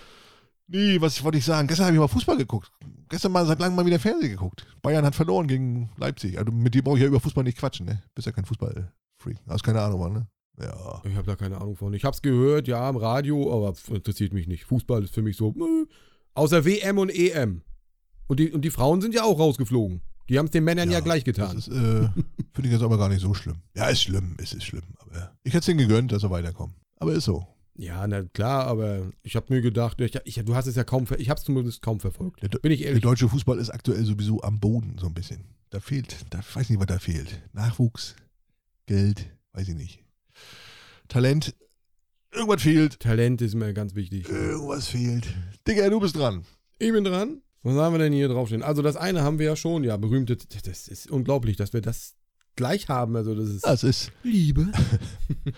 Nee, was wollte ich sagen? Gestern habe ich mal Fußball geguckt. Gestern mal seit langem mal wieder Fernsehen geguckt. Bayern hat verloren gegen Leipzig. Also mit dir brauche ich ja über Fußball nicht quatschen, ne? Bist ja kein Fußballfreak. Hast keine Ahnung, Mann, ne? Ja. Ich habe da keine Ahnung von. Ich habe es gehört, ja, im Radio, aber interessiert mich nicht. Fußball ist für mich so, äh, außer WM und EM. Und die, und die Frauen sind ja auch rausgeflogen. Die haben es den Männern ja, gleich getan. Das ist, äh, finde ich jetzt aber gar nicht so schlimm. Ja, ist schlimm, es ist schlimm. Aber ich hätte es denen gegönnt, dass sie weiterkommen. Aber ist so. Ja, na klar, aber ich habe mir gedacht, ich, ich, du hast es ja kaum, ich habe es zumindest kaum verfolgt. Der, Bin ich der ehrlich. deutsche Fußball ist aktuell sowieso am Boden so ein bisschen. Da fehlt, da ich weiß nicht, was da fehlt. Nachwuchs, Geld, weiß ich nicht. Talent, irgendwas fehlt. Talent ist mir ganz wichtig. Irgendwas fehlt. Digga, du bist dran. Ich bin dran. Was haben wir denn hier draufstehen? Also das eine haben wir ja schon, ja, berühmte, das ist unglaublich, dass wir das gleich haben. Also das ist Das ist Liebe.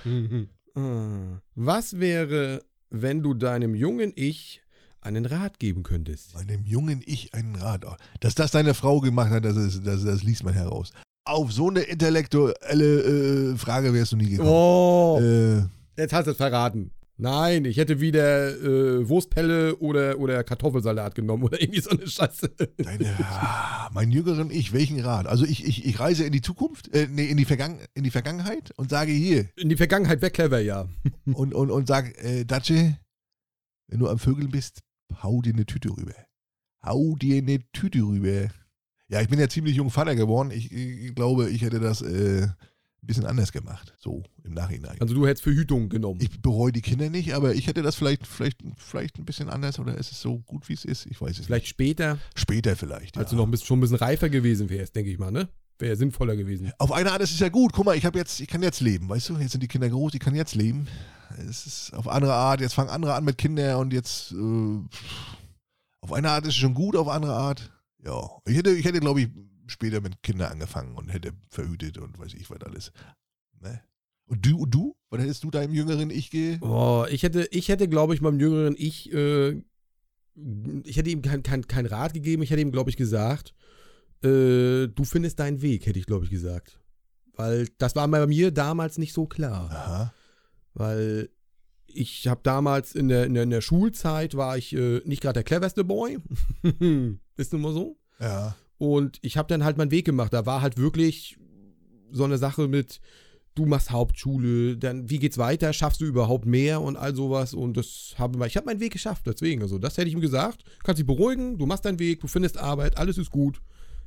Was wäre, wenn du deinem jungen Ich einen Rat geben könntest? meinem jungen Ich einen Rat. Dass das deine Frau gemacht hat, das, ist, das, das liest man heraus. Auf so eine intellektuelle äh, Frage wärst du nie gekommen. Oh, Äh, jetzt hast du es verraten. Nein, ich hätte wieder äh, Wurstpelle oder, oder Kartoffelsalat genommen oder irgendwie so eine Scheiße. Deine, ah, mein jüngeren Ich, welchen Rat? Also ich, ich, ich reise in die Zukunft, äh, nee, in die, Vergangen, in die Vergangenheit und sage hier In die Vergangenheit wäre clever, ja. und, und, und sag, äh, Datsche, wenn du am Vögeln bist, hau dir eine Tüte rüber. Hau dir eine Tüte rüber. Ja, ich bin ja ziemlich jung Vater geworden. Ich, ich glaube, ich hätte das äh, ein bisschen anders gemacht, so im Nachhinein. Also du hättest Verhütung genommen. Ich bereue die Kinder nicht, aber ich hätte das vielleicht, vielleicht, vielleicht ein bisschen anders oder ist es so gut, wie es ist? Ich weiß es Vielleicht später, nicht. Später vielleicht. als ja. du noch ein bisschen, schon ein bisschen reifer gewesen wärst, denke ich mal, ne? Wäre ja sinnvoller gewesen. Auf eine Art ist es ja gut. Guck mal, ich habe jetzt, ich kann jetzt leben, weißt du? Jetzt sind die Kinder groß, ich kann jetzt leben. Es ist auf andere Art. Jetzt fangen andere an mit Kindern und jetzt äh, auf eine Art ist es schon gut, auf andere Art. Ja, ich hätte, ich hätte, glaube ich, später mit Kindern angefangen und hätte verhütet und weiß ich was alles. Ne? Und du, und du? Was hättest du deinem jüngeren Ich ge? Oh, ich hätte, ich hätte, glaube ich, meinem jüngeren Ich, äh, ich hätte ihm keinen kein, kein Rat gegeben. Ich hätte ihm, glaube ich, gesagt, äh, du findest deinen Weg, hätte ich, glaube ich, gesagt. Weil das war bei mir damals nicht so klar. Aha. Weil ich habe damals in der, in der, in der Schulzeit war ich äh, nicht gerade der cleverste Boy. Ist nun mal so. Ja. Und ich habe dann halt meinen Weg gemacht. Da war halt wirklich so eine Sache mit, du machst Hauptschule, dann wie geht's weiter, schaffst du überhaupt mehr und all sowas. Und das habe ich habe meinen Weg geschafft, deswegen. Also das hätte ich ihm gesagt. Kannst dich beruhigen, du machst deinen Weg, du findest Arbeit, alles ist gut.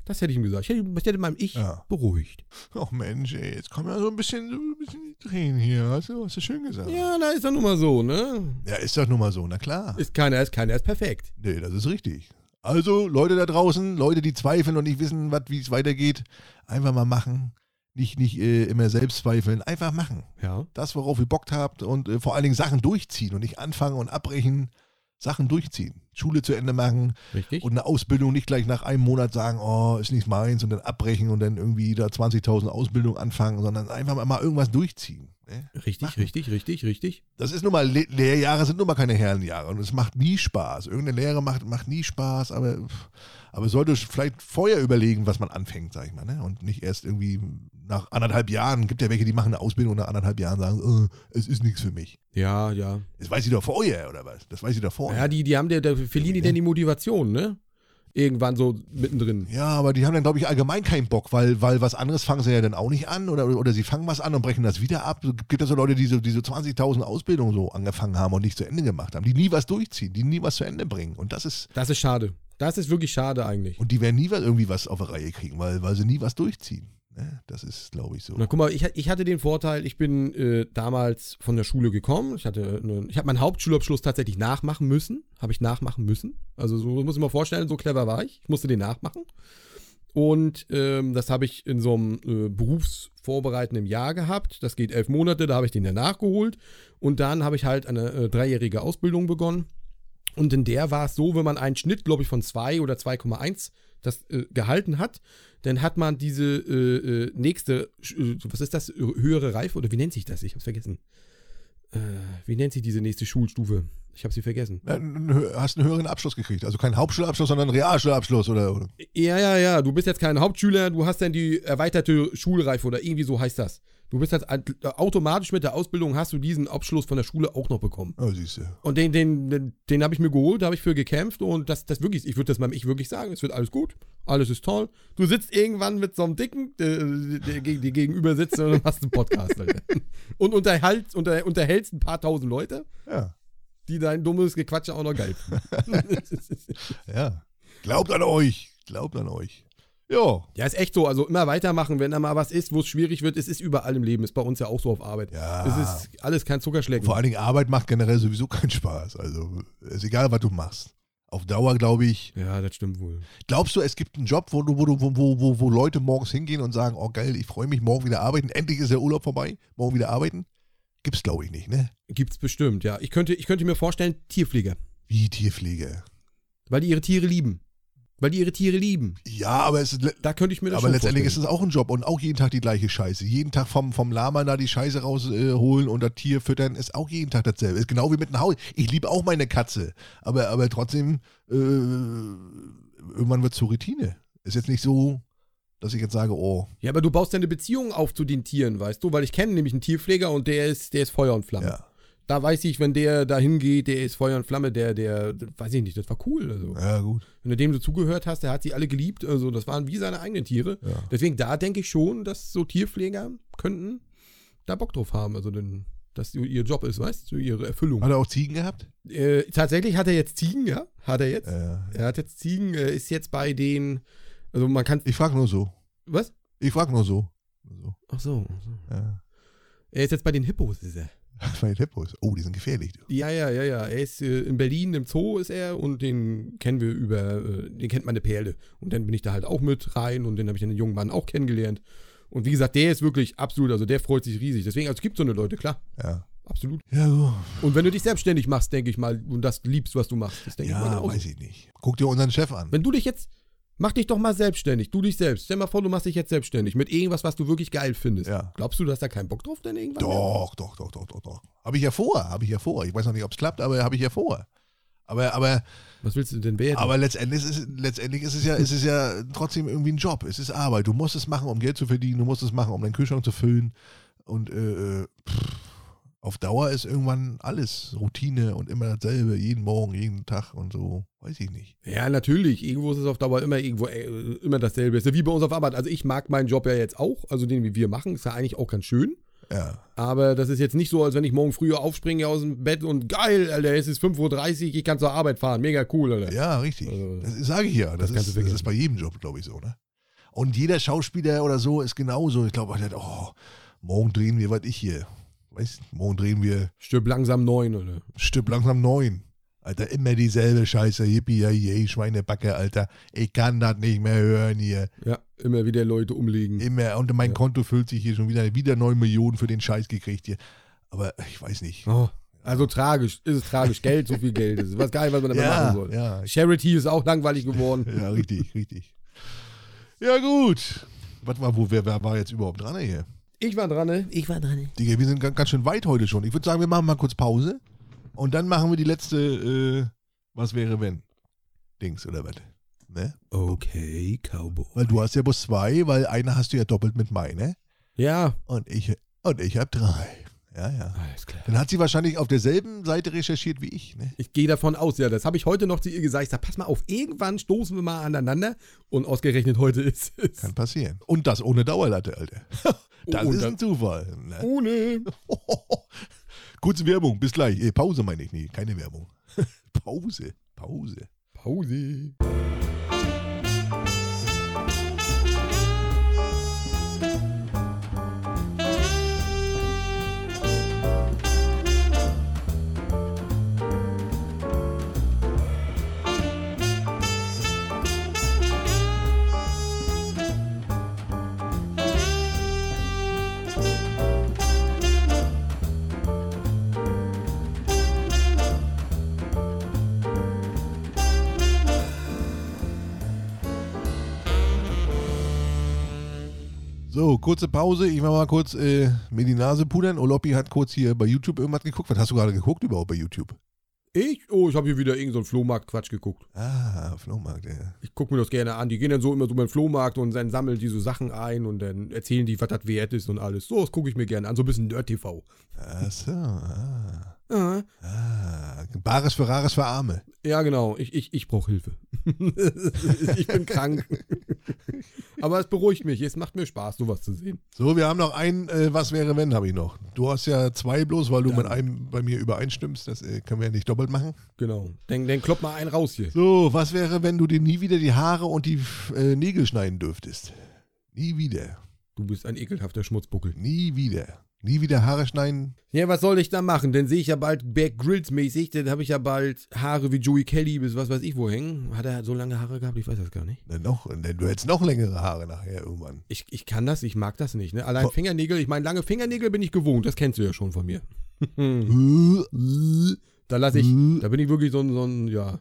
Das hätte ich ihm gesagt. Ich hätte, ich hätte meinem Ich Ja. beruhigt. Ach Mensch, ey, jetzt kommen ja so ein bisschen, so ein bisschen die Tränen hier. Hast du, hast du schön gesagt. Ja, da ist doch nun mal so, ne? ja, ist doch nun mal so, na klar. Ist keiner, ist keiner, ist perfekt. Nee, das ist richtig. Also, Leute da draußen, Leute, die zweifeln und nicht wissen, wie es weitergeht, einfach mal machen. Nicht, nicht äh, immer selbst zweifeln, einfach machen. Ja. Das, worauf ihr Bock habt und äh, vor allen Dingen Sachen durchziehen und nicht anfangen und abbrechen. Sachen durchziehen. Schule zu Ende machen Richtig? und eine Ausbildung nicht gleich nach einem Monat sagen, oh, ist nicht meins und dann abbrechen und dann irgendwie da 20.000 Ausbildung anfangen, sondern einfach mal irgendwas durchziehen. Ne? richtig, machen. richtig, richtig, richtig. Das ist nun mal, Le Lehrjahre sind nun mal keine Herrenjahre und es macht nie Spaß. Irgendeine Lehre macht, macht nie Spaß, aber, aber sollte vielleicht vorher überlegen, was man anfängt, sag ich mal, ne? Und nicht erst irgendwie nach anderthalb Jahren, gibt ja welche, die machen eine Ausbildung und nach anderthalb Jahren sagen, oh, es ist nichts für mich. Ja, ja. Das weiß ich doch vorher, oder was? Das weiß ich doch vorher. Ja, die, die haben der, der verlieren die denn die Motivation, ne? Irgendwann so mittendrin. Ja, aber die haben dann, glaube ich, allgemein keinen Bock, weil, weil was anderes fangen sie ja dann auch nicht an oder, oder sie fangen was an und brechen das wieder ab. Es gibt ja so Leute, die so, so 20.000 Ausbildungen so angefangen haben und nicht zu Ende gemacht haben, die nie was durchziehen, die nie was zu Ende bringen. Und das ist, Das ist schade. Das ist wirklich schade eigentlich. und die werden nie was, irgendwie was auf die Reihe kriegen, weil, weil sie nie was durchziehen. Ne? Das ist, glaube ich, so. Na guck mal, ich, ich hatte den Vorteil, ich bin äh, damals von der Schule gekommen. Ich hatte eine, ich habe meinen Hauptschulabschluss tatsächlich nachmachen müssen. Habe ich nachmachen müssen. Also so muss ich mir vorstellen, so clever war ich. Ich musste den nachmachen. Und ähm, das habe ich in so einem äh, berufsvorbereitenden Jahr gehabt. Das geht elf Monate, da habe ich den dann nachgeholt. Und dann habe ich halt eine äh, dreijährige Ausbildung begonnen. Und in der war es so, wenn man einen Schnitt, glaube ich, von 2 oder 2,1 das äh, gehalten hat, dann hat man diese äh, äh, nächste, äh, was ist das, höhere Reife oder wie nennt sich das? Ich habe es vergessen. Äh, wie nennt sich diese nächste Schulstufe? Ich habe sie vergessen. N- Hast einen höheren Abschluss gekriegt. Also keinen Hauptschulabschluss, sondern einen Realschulabschluss oder, oder. Ja, ja, ja. Du bist jetzt kein Hauptschüler, du hast dann die erweiterte Schulreife oder irgendwie so heißt das. Du bist ein- automatisch mit der Ausbildung hast du diesen Abschluss von der Schule auch noch bekommen. Oh, siehst du. Und den, den, den, den habe ich mir geholt, da habe ich für gekämpft und das, das wirklich, ich würde das mal ich wirklich sagen, es wird alles gut, alles ist toll. Du sitzt irgendwann mit so einem Dicken, äh, der dir gegenüber sitzt und hast einen Podcast. Alter. Und unterhältst, unter, unterhältst ein paar tausend Leute, Ja, die dein dummes Gequatsche auch noch geil finden. ja. Glaubt an euch. Glaubt an euch. Ja. Ja, ist echt so. Also immer weitermachen, wenn da mal was ist, wo es schwierig wird. Es ist überall im Leben. Ist bei uns ja auch so auf Arbeit. Ja. Es ist alles kein Zuckerschlecken. Vor allen Dingen Arbeit macht generell sowieso keinen Spaß. Also ist egal, was du machst. Auf Dauer glaube ich. Ja, das stimmt wohl. Glaubst du, es gibt einen Job, wo, du, wo, du, wo, wo, wo, Leute morgens hingehen und sagen, oh geil, ich freue mich, morgen wieder arbeiten. Endlich ist der Urlaub vorbei. Morgen wieder arbeiten? Gibt's glaube ich nicht, ne? Gibt's bestimmt, ja. Ich könnte, ich könnte mir vorstellen, Tierpfleger. Wie Tierpflege. Weil die ihre Tiere lieben. Weil die ihre Tiere lieben. Ja, aber es ist Da könnte ich mir das aber letztendlich ist vorstellen. es auch ein Job und auch jeden Tag die gleiche Scheiße. Jeden Tag vom, vom Lama da die Scheiße rausholen äh, und das Tier füttern ist auch jeden Tag dasselbe. Ist genau wie mit einem Haus. Ich liebe auch meine Katze, aber, aber trotzdem, äh, irgendwann wird es zur Routine. Ist jetzt nicht so, dass ich jetzt sage, oh, Ja, aber du baust ja eine Beziehung auf zu den Tieren, weißt du? Weil ich kenne nämlich einen Tierpfleger und der ist, der ist Feuer und Flamme. ja, Da weiß ich, wenn der da hingeht, der ist Feuer und Flamme, der, der, weiß ich nicht, das war cool. Also. ja gut. Wenn du dem so zugehört hast, der hat sie alle geliebt. Also das waren wie seine eigenen Tiere. Ja. Deswegen da denke ich schon, dass so Tierpfleger könnten da Bock drauf haben. Also denn, dass ihr Job ist, weißt du, ihre Erfüllung. Hat er auch Ziegen gehabt? Äh, tatsächlich hat er jetzt Ziegen, ja? Hat er jetzt. Äh, Er hat jetzt Ziegen, äh, ist jetzt bei den, also man kann, ich frage nur so. was? Ich frage nur so. so. Ach so. ach so. Ja. Er ist jetzt bei den Hippos, ist er. Bei den Hippos. Oh, die sind gefährlich. Du. Ja, ja, ja, ja. Er ist äh, in Berlin im Zoo ist er und den kennen wir über, äh, den kennt meine Perle. Und dann bin ich da halt auch mit rein und den habe ich den jungen Mann auch kennengelernt. Und wie gesagt, der ist wirklich absolut, also der freut sich riesig. Deswegen, also es gibt so eine Leute, klar, Ja. absolut. Ja, gut. Und wenn du dich selbstständig machst, denke ich mal, und das liebst, was du machst, das denke ich mal Ja, weiß ich nicht. Guck dir unseren Chef an. Wenn du dich jetzt, mach dich doch mal selbstständig, du dich selbst. Stell mal vor, du machst dich jetzt selbstständig mit irgendwas, was du wirklich geil findest. Ja. Glaubst du, du hast da keinen Bock drauf denn irgendwann? Doch, doch, doch, doch, doch, doch. Habe ich ja vor, habe ich ja vor. Ich weiß noch nicht, ob es klappt, aber habe ich ja vor. Aber, aber, Was willst du denn werden? aber letztendlich, ist es, letztendlich ist, es ja, ist es ja trotzdem irgendwie ein Job. Es ist Arbeit. Du musst es machen, um Geld zu verdienen. Du musst es machen, um deinen Kühlschrank zu füllen. Und äh, äh, pff, auf Dauer ist irgendwann alles Routine und immer dasselbe. Jeden Morgen, jeden Tag und so. Weiß ich nicht. Ja, natürlich. Irgendwo ist es auf Dauer immer irgendwo äh, immer dasselbe. Ist ja wie bei uns auf Arbeit. Also ich mag meinen Job ja jetzt auch, also den wie wir machen, ist ja eigentlich auch ganz schön. Ja. Aber das ist jetzt nicht so, als wenn ich morgen früher aufspringe aus dem Bett und geil, Alter, es ist 5.30 Uhr, ich kann zur Arbeit fahren. Mega cool, Alter. Ja, richtig. Also, das sage ich ja. Das, das ist, das ist bei jedem Job, glaube ich, so, ne? Und jeder Schauspieler oder so ist genauso. Ich glaube, oh, morgen drehen wir, was ich hier. Weißt morgen drehen wir Stirb langsam neun, oder? Stück langsam neun. Alter, immer dieselbe Scheiße. Yippie, je, Schweinebacke, Alter. Ich kann das nicht mehr hören hier. Ja, immer wieder Leute umlegen. Immer. Und mein Ja. Konto füllt sich hier schon wieder. Wieder 9 Millionen für den Scheiß gekriegt hier. Aber ich weiß nicht. Oh, also tragisch, ist es tragisch. Geld, so viel Geld. Ist was geil, was man damit Ja, machen soll. ja, Charity ist auch langweilig geworden. Ja, richtig, richtig. Ja, gut. Warte mal, wo, wer, wer war jetzt überhaupt dran hier? Ich war dran, ne? Ich war dran. ne? Digga, wir sind ganz, ganz schön weit heute schon. Ich würde sagen, wir machen mal kurz Pause. Und dann machen wir die letzte, äh, was wäre wenn? Dings oder was? Ne? Okay, Cowboy. Weil du hast ja bloß zwei, weil eine hast du ja doppelt mit meine. Ja, Und ich, und ich habe drei. Ja, ja. Alles klar. Dann hat sie wahrscheinlich auf derselben Seite recherchiert wie ich. Ne? Ich gehe davon aus, ja, das habe ich heute noch zu ihr gesagt. Ich sage, pass mal auf, irgendwann stoßen wir mal aneinander und ausgerechnet heute ist es. Kann passieren. Und das ohne Dauerlatte, Alter. Das Oh, ist ein Zufall. Ne? Ohne. Kurze Werbung, bis gleich. Eh, Pause meine ich. Nee, keine Werbung. Pause, Pause. Pause. So, kurze Pause. Ich mach mal kurz äh, mir die Nase pudern. Oloppi hat kurz hier bei YouTube irgendwas geguckt. Was hast du gerade geguckt überhaupt bei YouTube? Ich? Oh, ich habe hier wieder irgendeinen so Flohmarkt-Quatsch geguckt. Ah, Flohmarkt, ja. Ich gucke mir das gerne an. Die gehen dann so immer so beim Flohmarkt und dann sammeln die so Sachen ein und dann erzählen die, was das wert ist und alles. So, das gucke ich mir gerne an. So ein bisschen Nerd-TV. Ach so, ah. Ah, ah. Bares für Rares für Arme. Ja, genau. Ich, ich, ich brauche Hilfe. ich bin krank. Aber es beruhigt mich. Es macht mir Spaß, sowas zu sehen. So, wir haben noch ein äh, Was wäre wenn, habe ich noch. Du hast ja zwei bloß, weil du Ja. mit einem bei mir übereinstimmst. Das äh, können wir ja nicht doppelt machen. Genau. Dann, dann klopp mal einen raus hier. So, was wäre, wenn du dir nie wieder die Haare und die äh, Nägel schneiden dürftest? Nie wieder. Du bist ein ekelhafter Schmutzbuckel. Nie wieder. Nie wieder Haare schneiden. Ja, was soll ich da machen? Dann sehe ich ja bald Bear Grylls mäßig. Dann habe ich ja bald Haare wie Joey Kelly bis was weiß ich wo hängen. Hat er so lange Haare gehabt? Ich weiß das gar nicht. Na, noch, du hättest noch längere Haare nachher irgendwann. Ich, ich kann das, ich mag das nicht. Ne? Allein Ko- Fingernägel, ich meine, lange Fingernägel bin ich gewohnt. Das kennst du ja schon von mir. Da lasse ich, da bin ich wirklich so ein, so ein, ja,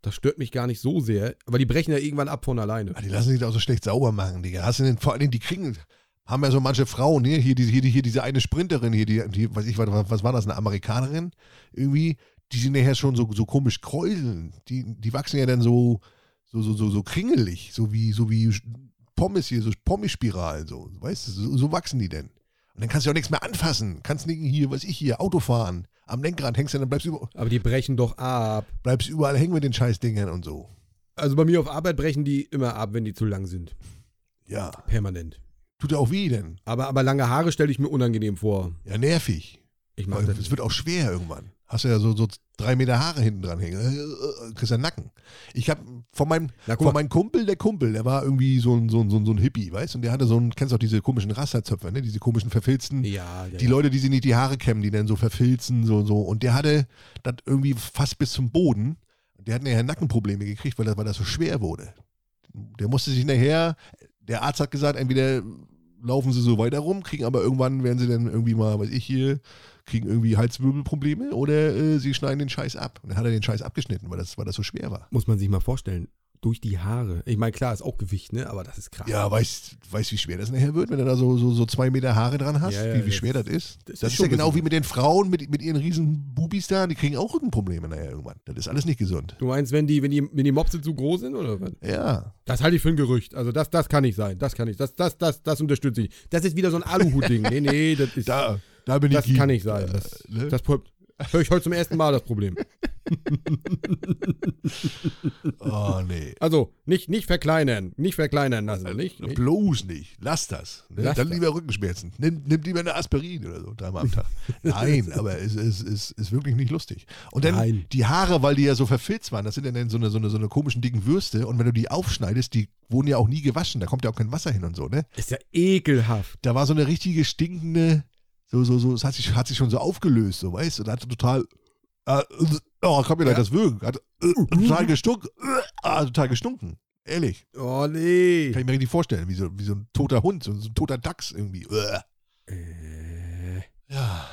das stört mich gar nicht so sehr. Aber die brechen ja irgendwann ab von alleine. Ah, Die lassen sich da auch so schlecht sauber machen, Digga. Hast du denn, vor allen Dingen, die kriegen, haben ja so manche Frauen, hier, hier, diese- hier, hier diese eine Sprinterin hier, die, die weiß ich, was, was war das, eine Amerikanerin? Irgendwie, die sind nachher schon so, so komisch kräuseln. Die, die wachsen ja dann so, so, so, so, so kringelig, so wie, so wie Pommes hier, so Pommes-Spiralen, so, weißt du, so, so wachsen die denn. Und dann kannst du auch nichts mehr anfassen. Kannst nicht hier, was ich hier, Auto fahren. Am Lenkrad hängst du, dann bleibst du über, Aber die brechen doch ab. bleibst überall hängen mit den Scheißdingern und so. Also bei mir auf Arbeit brechen die immer ab, wenn die zu lang sind. Ja. Permanent. Tut ja auch weh denn. Aber, aber lange Haare stelle ich mir unangenehm vor. Ja, nervig. Ich mag das es wird auch schwer irgendwann. Hast du ja so, so drei Meter Haare hinten dran hängen. Äh, Kriegst ja Nacken. Ich hab von meinem, Na, von meinem Kumpel, der Kumpel, der war irgendwie so ein, so ein, so ein, so ein Hippie, weißt du? Und der hatte so ein, kennst du auch diese komischen Rasterzöpfe, ne? Diese komischen verfilzten. Ja, ja, Die. Leute, die sich nicht die Haare kämmen, die dann so verfilzen, so, so. Und der hatte das irgendwie fast bis zum Boden. Der hat nachher Nackenprobleme gekriegt, weil das, weil das so schwer wurde. Der musste sich nachher, der Arzt hat gesagt, entweder laufen sie so weiter rum, kriegen aber irgendwann werden sie dann irgendwie mal, weiß ich hier, kriegen irgendwie Halswirbelprobleme oder äh, sie schneiden den Scheiß ab. Und dann hat er den Scheiß abgeschnitten, weil das, weil das so schwer war. Muss man sich mal vorstellen. Durch die Haare. Ich meine, klar, ist auch Gewicht, ne? Aber das ist krass. Ja, weißt weißt, wie schwer das nachher wird, wenn du da so, so, so zwei Meter Haare dran hast? Ja, ja, wie, wie das- schwer das ist? das Das, ist ist, ja genau wie mit den Frauen, mit, mit ihren riesen Bubis da, die kriegen auch Rückenprobleme nachher irgendwann. Das ist alles nicht gesund. Du meinst, wenn die, wenn die, wenn die Mopse zu groß sind oder was? Ja. Das halte ich für ein Gerücht. Also das, das kann nicht sein. Das kann nicht. Das, das, das, das unterstütze ich. Das ist wieder so ein Aluhut-Ding. Nee, nee, das ist. Da, da bin das ich. kann nicht sein. Das, ne? das höre ich heute zum ersten Mal das Problem. Oh, nee. Also, nicht, nicht verkleinern. Nicht verkleinern lassen. Nicht? nicht? Bloß nicht. Lass das. Ne? Lass Dann das. lieber Rückenschmerzen. Nimm, nimm lieber eine Aspirin oder so, dreimal am Tag. Nein, aber es ist, ist, ist wirklich nicht lustig. Und dann Nein. die Haare, weil die ja so verfilzt waren, das sind ja dann so eine, so, eine, so eine komischen dicken Würste. Und wenn du die aufschneidest, die wurden ja auch nie gewaschen. Da kommt ja auch kein Wasser hin und so, ne? Ist ja ekelhaft. Da war so eine richtige stinkende, so, so, so, es hat sich, hat sich schon so aufgelöst, so, weißt du? Und hat total. Äh, oh, komm mir Ja. das Würgen. Hat äh, total gestunken. Äh, total gestunken. Ehrlich. Oh, nee. Kann ich mir richtig vorstellen, wie so, wie so ein toter Hund, so, so ein toter Dachs irgendwie. Uah. Äh. Ja.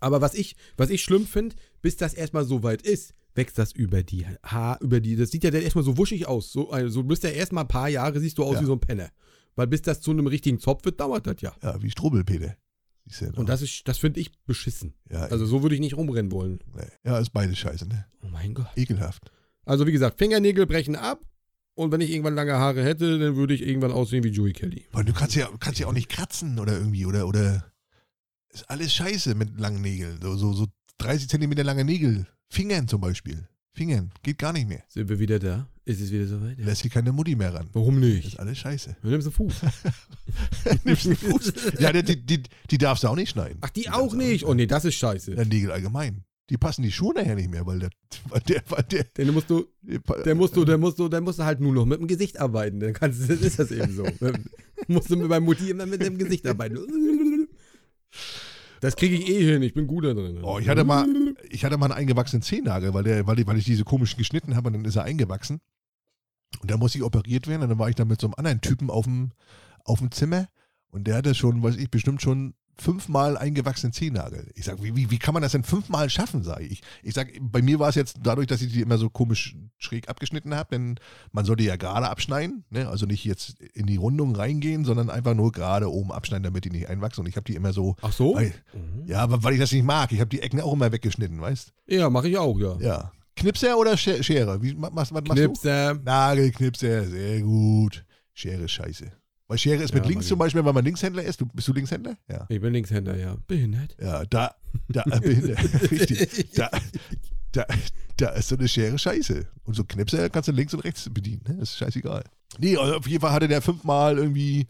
Aber was ich, was ich schlimm finde, bis das erstmal so weit ist, wächst das über die Haar, über die. Das sieht ja dann erstmal so wuschig aus. So, also du bist ja erstmal ein paar Jahre, siehst du aus Ja. wie so ein Penner. Weil bis das zu einem richtigen Zopf wird, dauert das ja. Ja, wie Strubbelpeter. Ja. Und das ist, das finde ich beschissen. ja, Also so würde ich nicht rumrennen wollen. nee. ja, ist beides scheiße, ne? Oh mein Gott. Ekelhaft. Also wie gesagt, Fingernägel brechen ab. Und wenn ich irgendwann lange Haare hätte, dann würde ich irgendwann aussehen wie Joey Kelly. Weil du kannst ja, kannst ja auch nicht kratzen oder irgendwie, oder, oder. Ist alles scheiße mit langen Nägeln. So, so, so 30 Zentimeter lange Nägel. Fingern zum Beispiel. Fingern. Geht gar nicht mehr. Sind wir wieder da? Ist es wieder soweit? Ja. Lässt hier keine Mutti mehr ran. Warum Das nicht? ist alles scheiße. Du nimmst einen Fuß. Nimmst den Fuß. Ja, die, die, die darfst du auch nicht schneiden. Ach, die darfst auch nicht. Oh nee, das ist scheiße. Ja, Nägel allgemein. Die passen die Schuhe nachher nicht mehr, weil der, weil der, weil der, Den musst du, der musst du, der musst du, der musst du halt nur noch mit dem Gesicht arbeiten. Dann kannst das ist das eben so. Dann musst du mit meinem Mutti immer mit dem Gesicht arbeiten. Das kriege ich eh hin. Ich bin gut da drin. Oh, ich hatte mal, ich hatte mal einen eingewachsenen Zehennagel, weil, der, weil, ich, weil ich diese komischen geschnitten habe und dann ist er eingewachsen. Und da musste ich operiert werden und dann war ich dann mit so einem anderen Typen auf dem, auf dem Zimmer und der hatte schon, weiß ich, bestimmt schon fünfmal eingewachsenen Zehennagel. Ich sag, wie, wie, wie kann man das denn fünfmal schaffen, sag ich. Ich sag, bei mir war es jetzt dadurch, dass ich die immer so komisch schräg abgeschnitten habe, denn man sollte ja gerade abschneiden, ne? also nicht jetzt in die Rundung reingehen, sondern einfach nur gerade oben abschneiden, damit die nicht einwachsen. Und ich habe die immer so, Ach so? weil, Mhm. ja, aber weil ich das nicht mag. Ich habe die Ecken auch immer weggeschnitten, weißt Ja, mache ich auch, ja. Ja. Knipser oder Sche- Schere? Wie, was, was machst Knipser. du? Nagelknipser, sehr gut. Schere ist scheiße. Weil Schere ist mit Ja, links zum. Beispiel, wenn man Linkshändler ist. Du, bist du Linkshändler? Ja. Ich bin Linkshänder, ja. Behindert. Ja, da, da, äh, behindert. richtig. Da, da, da ist so eine Schere scheiße. Und so Knipser kannst du links und rechts bedienen. Ne? Das ist scheißegal. Nee, also auf jeden Fall hatte der fünfmal irgendwie.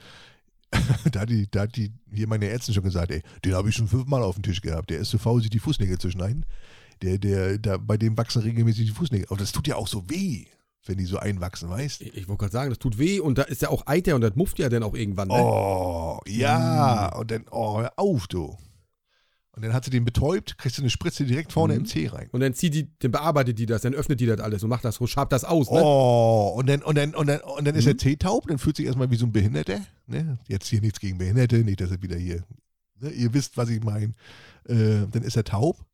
da hat die, da hat die, hier meine Ärztin schon gesagt, ey, den habe ich schon fünfmal auf dem Tisch gehabt. Der ist zu faul, sich die Fußnägel zu schneiden. Der, der, da, bei dem wachsen regelmäßig die Fußnägel. Aber das tut ja auch so weh, wenn die so einwachsen, weißt Ich, ich wollte gerade sagen, das tut weh und da ist ja auch Eiter und das mufft ja dann auch irgendwann. Ne? Oh, ja. Und dann, oh, hör auf, du. Und dann hat sie den betäubt, kriegst du eine Spritze direkt vorne Mhm. im Zeh rein. Und dann zieht die, dann bearbeitet die das, dann öffnet die das alles und macht das, schabt das aus, ne? Oh, und dann, und dann, und dann, und dann ist Mhm. er Zeh taub, dann fühlt sich erstmal wie so ein Behinderter. Ne? Jetzt hier nichts gegen Behinderte, nicht, dass er wieder hier. Ne? Ihr wisst, was ich meine. Äh, dann ist er taub.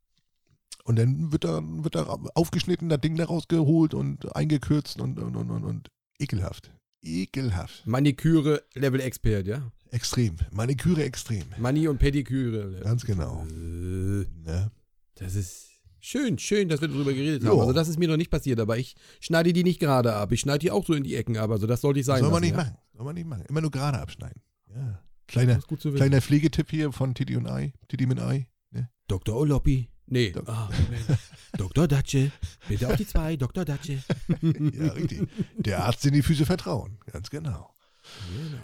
Und dann wird da, wird da aufgeschnitten, das Ding da rausgeholt und eingekürzt und, und, und, und, und ekelhaft. Ekelhaft. Maniküre Level Expert, ja? Extrem. Maniküre extrem. Mani und Pediküre. Ganz genau. Äh, Ne? Das ist schön, schön, dass wir darüber geredet Jo. haben. Also das ist mir noch nicht passiert, aber ich schneide die nicht gerade ab. Ich schneide die auch so in die Ecken ab. Also das sollte ich sein Soll man lassen, nicht ja? machen. Soll man nicht machen. Immer nur gerade abschneiden. Ja. Kleiner, kleiner Pflegetipp hier von Titi und Ei. Titi mit Ei. Ne? Dr. Oloppi. Nee. Dok- Ah. Dr. Datsche. Bitte auf die zwei, Dr. Datsche. Ja, richtig. Der Arzt, den die Füße vertrauen. Ganz genau.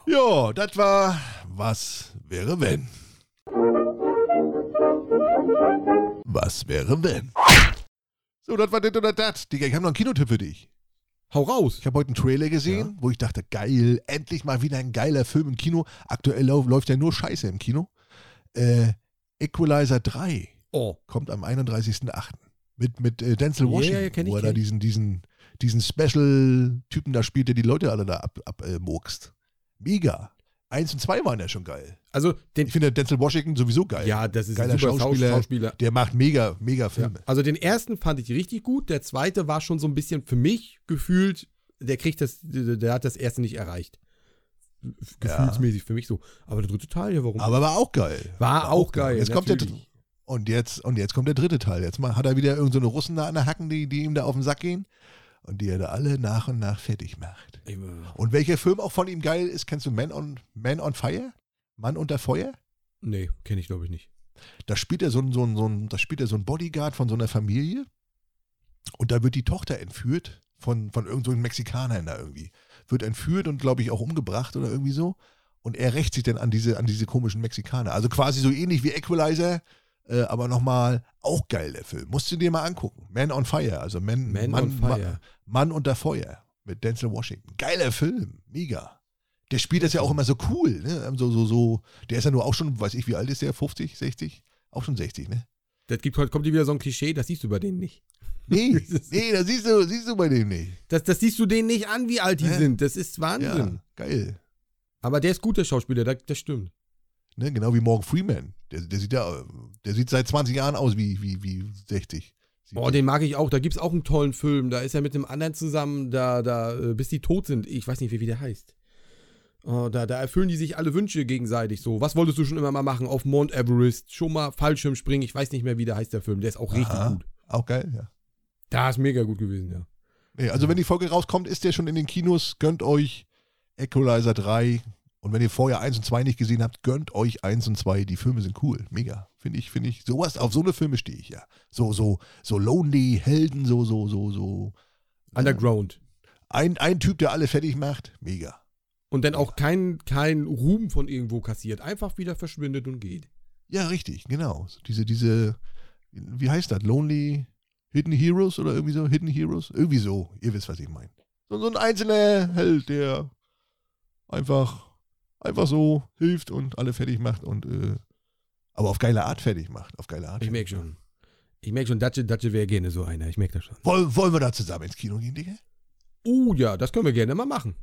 Genau. Ja, das war Was wäre wenn? Was wäre wenn? So, das war das oder das. Digga, ich habe noch einen Kinotipp für dich. Hau raus. Ich habe heute einen Trailer gesehen, wo ich dachte, geil, endlich mal wieder ein geiler Film im Kino. Aktuell läuft ja nur Scheiße im Kino. Äh, Equalizer 3 Oh. kommt am 31.08. Mit, mit äh, Denzel Ja, Washington, ja, ich, wo er da diesen, diesen, diesen Special-Typen da spielt, der die Leute alle da abmurkst. Ab, äh. Mega. Eins und zwei waren ja schon geil. Also, den. Ich finde Denzel Washington sowieso geil. Ja, das ist Geiler ein super Schauspieler. Schauspieler. Der macht mega, mega Ja. Filme. Also den ersten fand ich richtig gut, der zweite war schon so ein bisschen für mich gefühlt, der kriegt das, der, hat das erste nicht erreicht. Gefühlsmäßig für mich so. Aber der dritte Teil, ja, warum? Aber war auch geil. war auch geil. Jetzt kommt der, natürlich. Und, jetzt, und jetzt kommt der dritte Teil. Jetzt mal, hat er wieder irgendeine so eine Russen da an der Hacken, die, die ihm da auf den Sack gehen. Und die er da alle nach und nach fertig macht. Und welcher Film auch von ihm geil ist, kennst du Man on, Man on Fire? Mann unter Feuer? Nee, kenne ich glaube ich nicht. Da spielt er so ein, so ein, so ein, da spielt er so ein Bodyguard von so einer Familie. Und da wird die Tochter entführt von, von irgendeinem so Mexikanern da irgendwie. Wird entführt und, glaube ich, auch umgebracht oder irgendwie so. Und er rächt sich dann an diese, an diese komischen Mexikaner. Also quasi so ähnlich wie Equalizer, äh, aber nochmal auch geil, der Film. Musst du dir mal angucken. Man on Fire, also Man, Man Mann, on Fire. Ma- Mann unter Feuer mit Denzel Washington. Geiler Film, mega. Der spielt das ja auch immer so cool, ne? So, so, so. Der ist ja nur auch schon, weiß ich, wie alt ist der? 50, 60? Auch schon 60, ne? Das gibt, heute kommt dir wieder so ein Klischee, das siehst du bei denen nicht. Nee, nee, das siehst du, siehst du bei dem nicht. Das, das siehst du denen nicht an, wie alt die Ja. sind. Das ist Wahnsinn. Ja, geil. Aber der ist gut, der Schauspieler, das, das stimmt. Ne? Genau wie Morgan Freeman. Der, der sieht ja, der sieht seit 20 Jahren aus wie, wie, wie 60. Oh, den mag ich auch. Da gibt es auch einen tollen Film. Da ist er mit dem anderen zusammen, da, da, äh, bis die tot sind. Ich weiß nicht, wie, wie der heißt. Oh, da, da erfüllen die sich alle Wünsche gegenseitig so. Was wolltest du schon immer mal machen? Auf Mount Everest, schon mal Fallschirm springen. Ich weiß nicht mehr, wie der heißt, der Film. Der ist auch richtig Aha. gut. Auch geil, ja. Da ist mega gut gewesen, ja. Nee, also wenn die Folge rauskommt, ist der schon in den Kinos. Gönnt euch Equalizer 3. Und wenn ihr vorher 1 und 2 nicht gesehen habt, gönnt euch 1 und 2. Die Filme sind cool. Mega. Finde ich, finde ich. Sowas, auf so eine Filme stehe ich ja. So, so, so Lonely, Helden, so, so, so, so. Underground. Ein, ein Typ, der alle fertig macht. Mega. Und dann auch kein, kein Ruhm von irgendwo kassiert. Einfach wieder verschwindet und geht. Ja, richtig, genau. Diese, diese, wie heißt das? Lonely Hidden Heroes oder irgendwie so? Hidden Heroes? Irgendwie so. Ihr wisst, was ich meine. So, so ein einzelner Held, der einfach, einfach so hilft und alle fertig macht und, äh, aber auf geile Art fertig macht. Auf geile Art. Ich merke schon. Ich merke schon, Datsche, Datsche wäre gerne so einer. Ich merke das schon. Wollen, wollen wir da zusammen ins Kino gehen, Digga? Oh ja, das können wir gerne mal machen.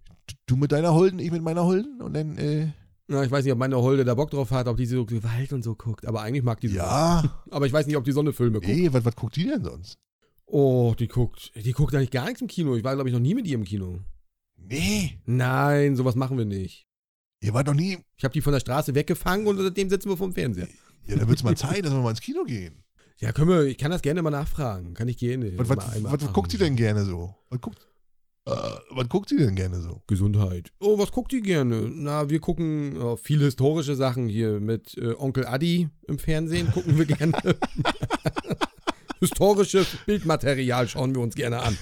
Du mit deiner Holden, ich mit meiner Holden und dann, äh, Na, ich weiß nicht, ob meine Holde da Bock drauf hat, ob die so Gewalt und so guckt. Aber eigentlich mag die so. ja. Aber ich weiß nicht, ob die Sonne Filme guckt. Ey, was, was guckt die denn sonst? Oh, die guckt. Die guckt eigentlich gar nichts im Kino. Ich war, glaube ich, noch nie mit ihr im Kino. Nee, Nein, sowas machen wir nicht. Ihr wart noch nie. Ich habe die von der Straße weggefangen und seitdem sitzen wir vom Fernseher. Ja, da wird's mal Zeit, dass wir mal ins Kino gehen. Ja, können wir, ich kann das gerne mal nachfragen. Kann ich gerne. Was, was, was, was guckt sie denn gerne so? Was guckt, äh, was guckt sie denn gerne so? Gesundheit. Oh, was guckt die gerne? Na, wir gucken äh, viele historische Sachen hier mit äh, Onkel Adi im Fernsehen. Gucken wir gerne. Historisches Bildmaterial schauen wir uns gerne an.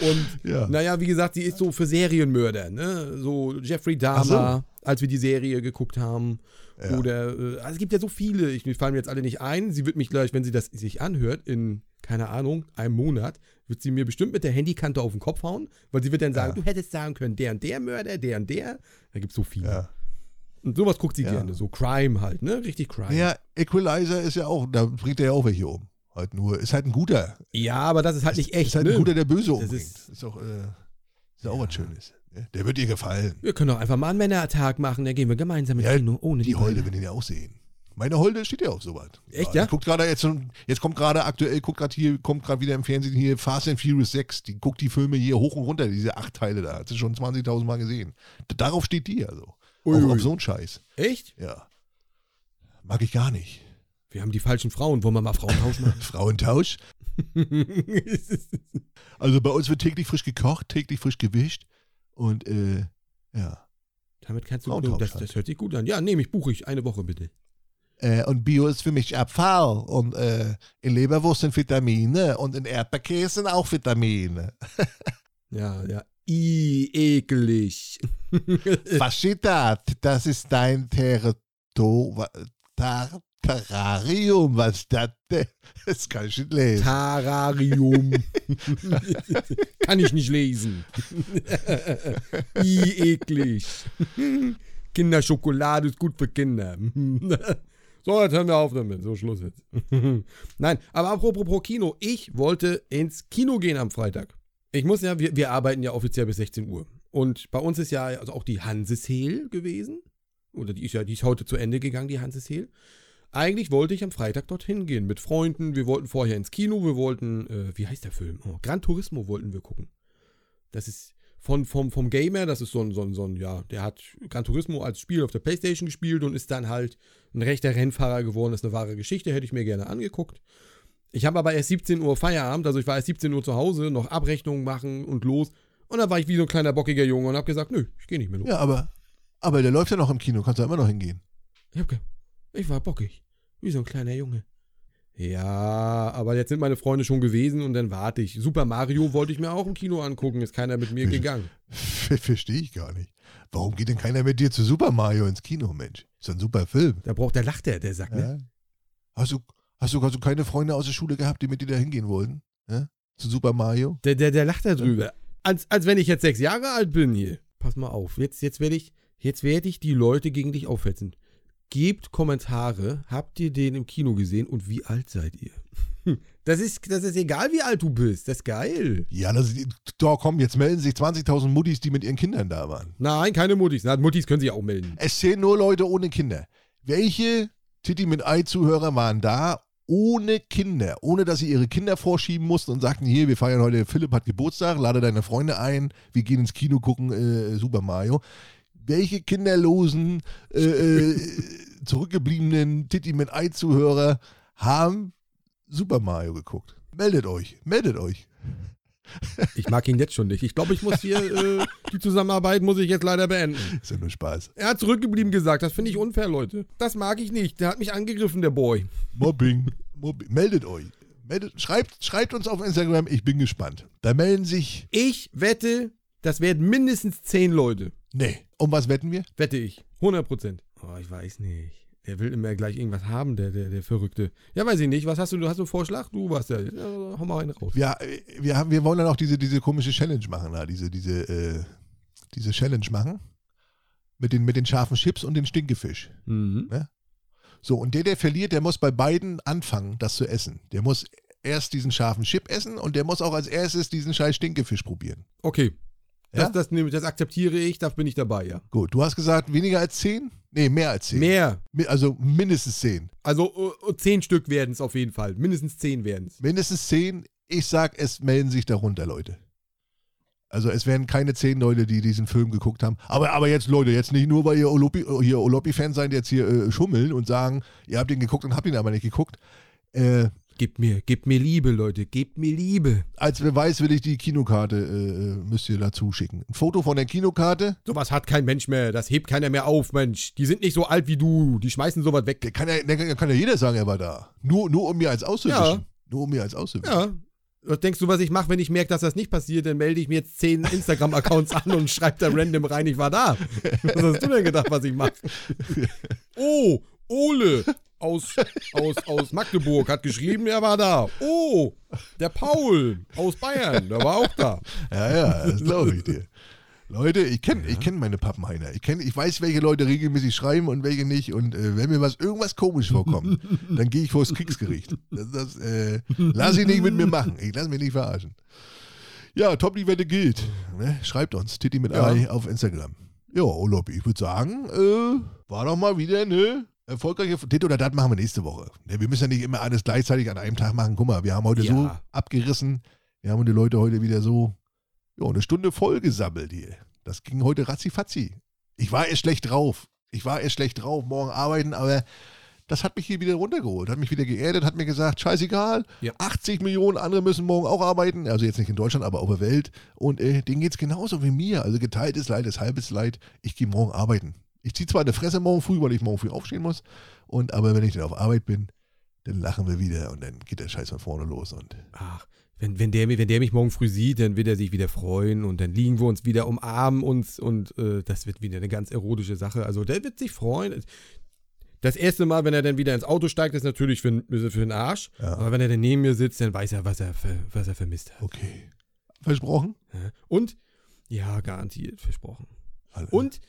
Und Ja. naja, wie gesagt, sie ist so für Serienmörder, ne? So Jeffrey Dahmer, als wir die Serie geguckt haben. Ja. Oder, äh, also es gibt ja so viele, ich, fallen mir jetzt alle nicht ein. Sie wird mich gleich, wenn sie das sich anhört, in, keine Ahnung, einem Monat, wird sie mir bestimmt mit der Handykante auf den Kopf hauen, weil sie wird dann sagen, Ja. du hättest sagen können, der und der Mörder, der und der. Da gibt es so viele. Ja. Und sowas guckt sie Ja. gerne, so Crime halt, ne? Richtig Crime. Naja, Equalizer ist ja auch, da bringt er ja auch welche um. Halt nur, ist halt ein guter. Ja, aber das ist halt nicht echt, ist halt ne? ein guter, der böse Das umbringt. ist- Ist, auch, äh, ist auch was Schönes. ne? Der wird dir gefallen. Wir können doch einfach mal einen Männertag machen, da gehen wir gemeinsam ins Ja, Kino, ohne Die die Holde will den ja auch sehen. Meine Holde steht ja auf sowas. Echt, ja? Die guckt gerade jetzt, jetzt kommt gerade aktuell, guckt gerade hier, kommt gerade wieder im Fernsehen hier Fast and Furious 6. Die guckt die Filme hier hoch und runter, diese acht Teile da. Hat sie schon 20.000 Mal gesehen. Darauf steht die also. Ui, Auch ui. auf so einen Scheiß. Echt? Ja. Mag ich gar nicht. Wir haben die falschen Frauen, wollen wir mal Frauentausch machen? Frauentausch. Also bei uns wird täglich frisch gekocht, täglich frisch gewischt. Und äh, ja. Damit kannst du, Frauentausch das, halt. das hört sich gut an. Ja, nehme ich, buche ich eine Woche bitte. Äh, und Bio ist für mich Abfall. Und äh, in Leberwurst sind Vitamine und in Erdbeerkäse sind auch Vitamine. Ja, ja. I, ekelig. Was steht da? Das ist dein Territorium. Terrarium, was ist das denn? Das kann ich nicht lesen. Tararium. Kann ich nicht lesen. I, eklig. Kinderschokolade ist gut für Kinder. So, jetzt hören wir auf damit. So, Schluss jetzt. Nein, aber apropos Kino. Ich wollte ins Kino gehen am Freitag. Ich muss ja, wir, wir arbeiten ja offiziell bis 16 Uhr. Und bei uns ist ja also auch die Hanseshehl gewesen. Oder die ist ja, die ist heute zu Ende gegangen, die Hanseshehl. Eigentlich wollte ich am Freitag dorthin gehen mit Freunden. Wir wollten vorher ins Kino. Wir wollten, äh, wie heißt der Film? Oh, Gran Turismo wollten wir gucken. Das ist von, vom, vom Gamer, das ist so ein, so ein, so ein, ja, der hat Gran Turismo als Spiel auf der Playstation gespielt und ist dann halt ein rechter Rennfahrer geworden. Das ist eine wahre Geschichte, hätte ich mir gerne angeguckt. Ich habe aber erst 17 Uhr Feierabend, also ich war erst 17 Uhr zu Hause, noch Abrechnungen machen und los. Und dann war ich wie so ein kleiner bockiger Junge und habe gesagt, nö, ich gehe nicht mehr los. Ja, aber, aber der läuft ja noch im Kino, kannst du immer noch hingehen. Ich, hab ge ich war bockig, wie so ein kleiner Junge. Ja, aber jetzt sind meine Freunde schon gewesen und dann warte ich. Super Mario wollte ich mir auch im Kino angucken, ist keiner mit mir gegangen. Verstehe ich gar nicht. Warum geht denn keiner mit dir zu Super Mario ins Kino, Mensch? Ist doch ein super Film. Da braucht der lacht der, der sagt, ne? Ja? Hast, du, hast, du, hast du keine Freunde aus der Schule gehabt, die mit dir da hingehen wollten? Ja? Zu Super Mario? Der, der, der lacht da drüber. Als, als wenn ich jetzt sechs Jahre alt bin hier. Pass mal auf, jetzt, jetzt werde ich, jetzt werde ich die Leute gegen dich aufhetzen. Gebt Kommentare, habt ihr den im Kino gesehen und wie alt seid ihr? Das ist, das ist egal, wie alt du bist. Das ist geil. Ja, das, da komm, jetzt melden sich 20.000 Muttis, die mit ihren Kindern da waren. Nein, keine Muttis. Na, Muttis können sich auch melden. Es zählen nur Leute ohne Kinder. Welche Titi mit Ei-Zuhörer waren da ohne Kinder, ohne dass sie ihre Kinder vorschieben mussten und sagten, hier, wir feiern heute, Philipp hat Geburtstag, lade deine Freunde ein, wir gehen ins Kino gucken äh, Super Mario. Welche kinderlosen, äh, äh, zurückgebliebenen Titi mit Ei-Zuhörer haben Super Mario geguckt? Meldet euch, meldet euch. Ich mag ihn jetzt schon nicht. Ich glaube, ich muss hier äh, die Zusammenarbeit muss ich jetzt leider beenden. Ist ja nur Spaß. Er hat zurückgeblieben gesagt. Das finde ich unfair, Leute. Das mag ich nicht. Der hat mich angegriffen, der Boy. Mobbing. Mobbing. Meldet euch. Meldet, schreibt, schreibt uns auf Instagram, ich bin gespannt. Da melden sich. Ich wette, das werden mindestens zehn Leute. Nee. Um was wetten wir? Wette ich. 100 Prozent. Oh, ich weiß nicht. Der will immer gleich irgendwas haben, der, der, der Verrückte. Ja, weiß ich nicht. Was hast du? Du hast einen Vorschlag? Du warst ja. ja hau mal einen raus. Wir, wir, haben, wir wollen dann auch diese, diese komische Challenge machen, da. diese, diese, äh, diese Challenge machen. Mit den, mit den scharfen Chips und den Stinkefisch. Mhm. Ne? So, und der, der verliert, der muss bei beiden anfangen, das zu essen. Der muss erst diesen scharfen Chip essen und der muss auch als erstes diesen scheiß Stinkefisch probieren. Okay. Ja? Das, das, nehme- das akzeptiere ich, da bin ich dabei, ja. Gut, du hast gesagt, weniger als 10? Nee, mehr als 10. Mehr. Also mindestens 10. Also äh, zehn Stück werden es auf jeden Fall. Mindestens zehn werden es. Mindestens 10. Ich sag, es melden sich darunter Leute. Also es werden keine 10 Leute, die diesen Film geguckt haben. Aber, aber jetzt, Leute, jetzt nicht nur, weil ihr Olopi-Fans seid, jetzt hier äh, schummeln und sagen, ihr habt ihn geguckt und habt ihn aber nicht geguckt. Äh, Gebt mir, gebt mir Liebe, Leute. Gebt mir Liebe. als Beweis will ich die Kinokarte, äh, müsst ihr dazu schicken. Ein Foto von der Kinokarte. Sowas hat kein Mensch mehr. Das hebt keiner mehr auf, Mensch. Die sind nicht so alt wie du. Die schmeißen sowas weg. Der kann ja, der kann ja jeder sagen, er war da. Nur, nur um mir als auszuwischen. Ja. Nur um mir als auszuwischen. Ja. Was denkst du, was ich mache, wenn ich merke, dass das nicht passiert? Dann melde ich mir jetzt zehn Instagram-Accounts an und schreibe da random rein, ich war da. Was hast du denn gedacht, was ich mache? Oh, Ole aus, aus, aus Magdeburg hat geschrieben, er war da. Oh, der Paul aus Bayern, der war auch da. Ja, ja, das glaube ich dir. Leute, ich kenne ich kenn meine Pappenheiner. Ich, kenn, ich weiß, welche Leute regelmäßig schreiben und welche nicht. Und äh, wenn mir was irgendwas komisch vorkommt, dann gehe ich vors Kriegsgericht. Das, das äh, lass ich nicht mit mir machen. Ich lasse mich nicht verarschen. Ja, top, die Wette gilt. Ne? Schreibt uns, Titi mit Ja. Ei auf Instagram. Ja, Olobi, ich würde sagen, äh, war doch mal wieder eine erfolgreiche Tit oder das machen wir nächste Woche. Wir müssen ja nicht immer alles gleichzeitig an einem Tag machen. Guck mal, wir haben heute Ja. so abgerissen. Wir haben die Leute heute wieder so ja, eine Stunde voll gesammelt hier. Das ging heute ratzifatzi. Ich war erst schlecht drauf. Ich war erst schlecht drauf, morgen arbeiten, aber das hat mich hier wieder runtergeholt, hat mich wieder geerdet, hat mir gesagt, scheißegal, Ja. 80 Millionen andere müssen morgen auch arbeiten, also jetzt nicht in Deutschland, aber auf der Welt. Und äh, denen geht es genauso wie mir. Also geteiltes Leid ist halbes Leid. Ich gehe morgen arbeiten. Ich ziehe zwar eine Fresse morgen früh, weil ich morgen früh aufstehen muss, und aber wenn ich dann auf Arbeit bin, dann lachen wir wieder und dann geht der Scheiß von vorne los. Und Ach, wenn, wenn, der, wenn der mich morgen früh sieht, dann wird er sich wieder freuen und dann liegen wir uns wieder, umarmen uns und äh, das wird wieder eine ganz erotische Sache. Also der wird sich freuen. Das erste Mal, wenn er dann wieder ins Auto steigt, ist natürlich für, für den Arsch. Ja. Aber wenn er dann neben mir sitzt, dann weiß er, was er, was er vermisst hat. okay. Versprochen? Und, ja, garantiert, versprochen. Alle. Und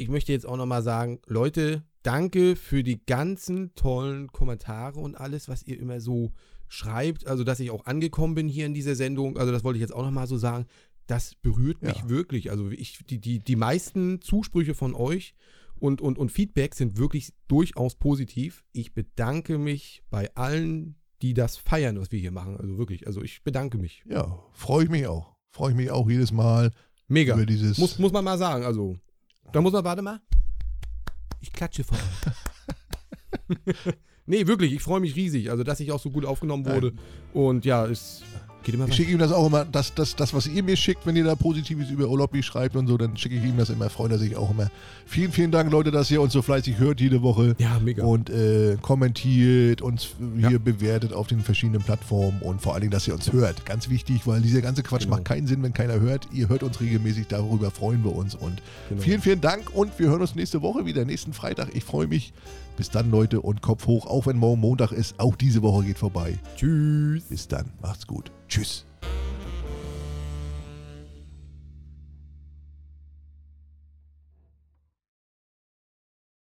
ich möchte jetzt auch nochmal sagen, Leute, danke für die ganzen tollen Kommentare und alles, was ihr immer so schreibt. Also, dass ich auch angekommen bin hier in dieser Sendung. Also, das wollte ich jetzt auch nochmal so sagen. Das berührt mich Ja. wirklich. Also, ich, die, die, die meisten Zusprüche von euch und, und, und Feedback sind wirklich durchaus positiv. Ich bedanke mich bei allen, die das feiern, was wir hier machen. Also wirklich, also ich bedanke mich. Ja, freue ich mich auch. Freue ich mich auch jedes Mal Mega. über dieses. Muss, muss man mal sagen. Also, da muss man, warte mal. Ich klatsche vor nee, wirklich, ich freue mich riesig. Also, dass ich auch so gut aufgenommen wurde. Und ja, es geht immer ich schicke ihm das auch immer, das, das, das, was ihr mir schickt, wenn ihr da Positives über Olopi schreibt und so, dann schicke ich ihm das immer, freut er sich auch immer. Vielen, vielen Dank, Leute, dass ihr uns so fleißig hört jede Woche. Ja, mega. Und äh, kommentiert, uns hier Ja. bewertet auf den verschiedenen Plattformen und vor allen Dingen, dass ihr uns hört. Ganz wichtig, weil dieser ganze Quatsch Genau. macht keinen Sinn, wenn keiner hört. Ihr hört uns regelmäßig, darüber freuen wir uns. Und Genau. vielen, vielen Dank und wir hören uns nächste Woche wieder, nächsten Freitag. Ich freue mich. Bis dann, Leute, und Kopf hoch, auch wenn morgen Montag ist. Auch diese Woche geht vorbei. Tschüss. Bis dann, macht's gut. Tschüss.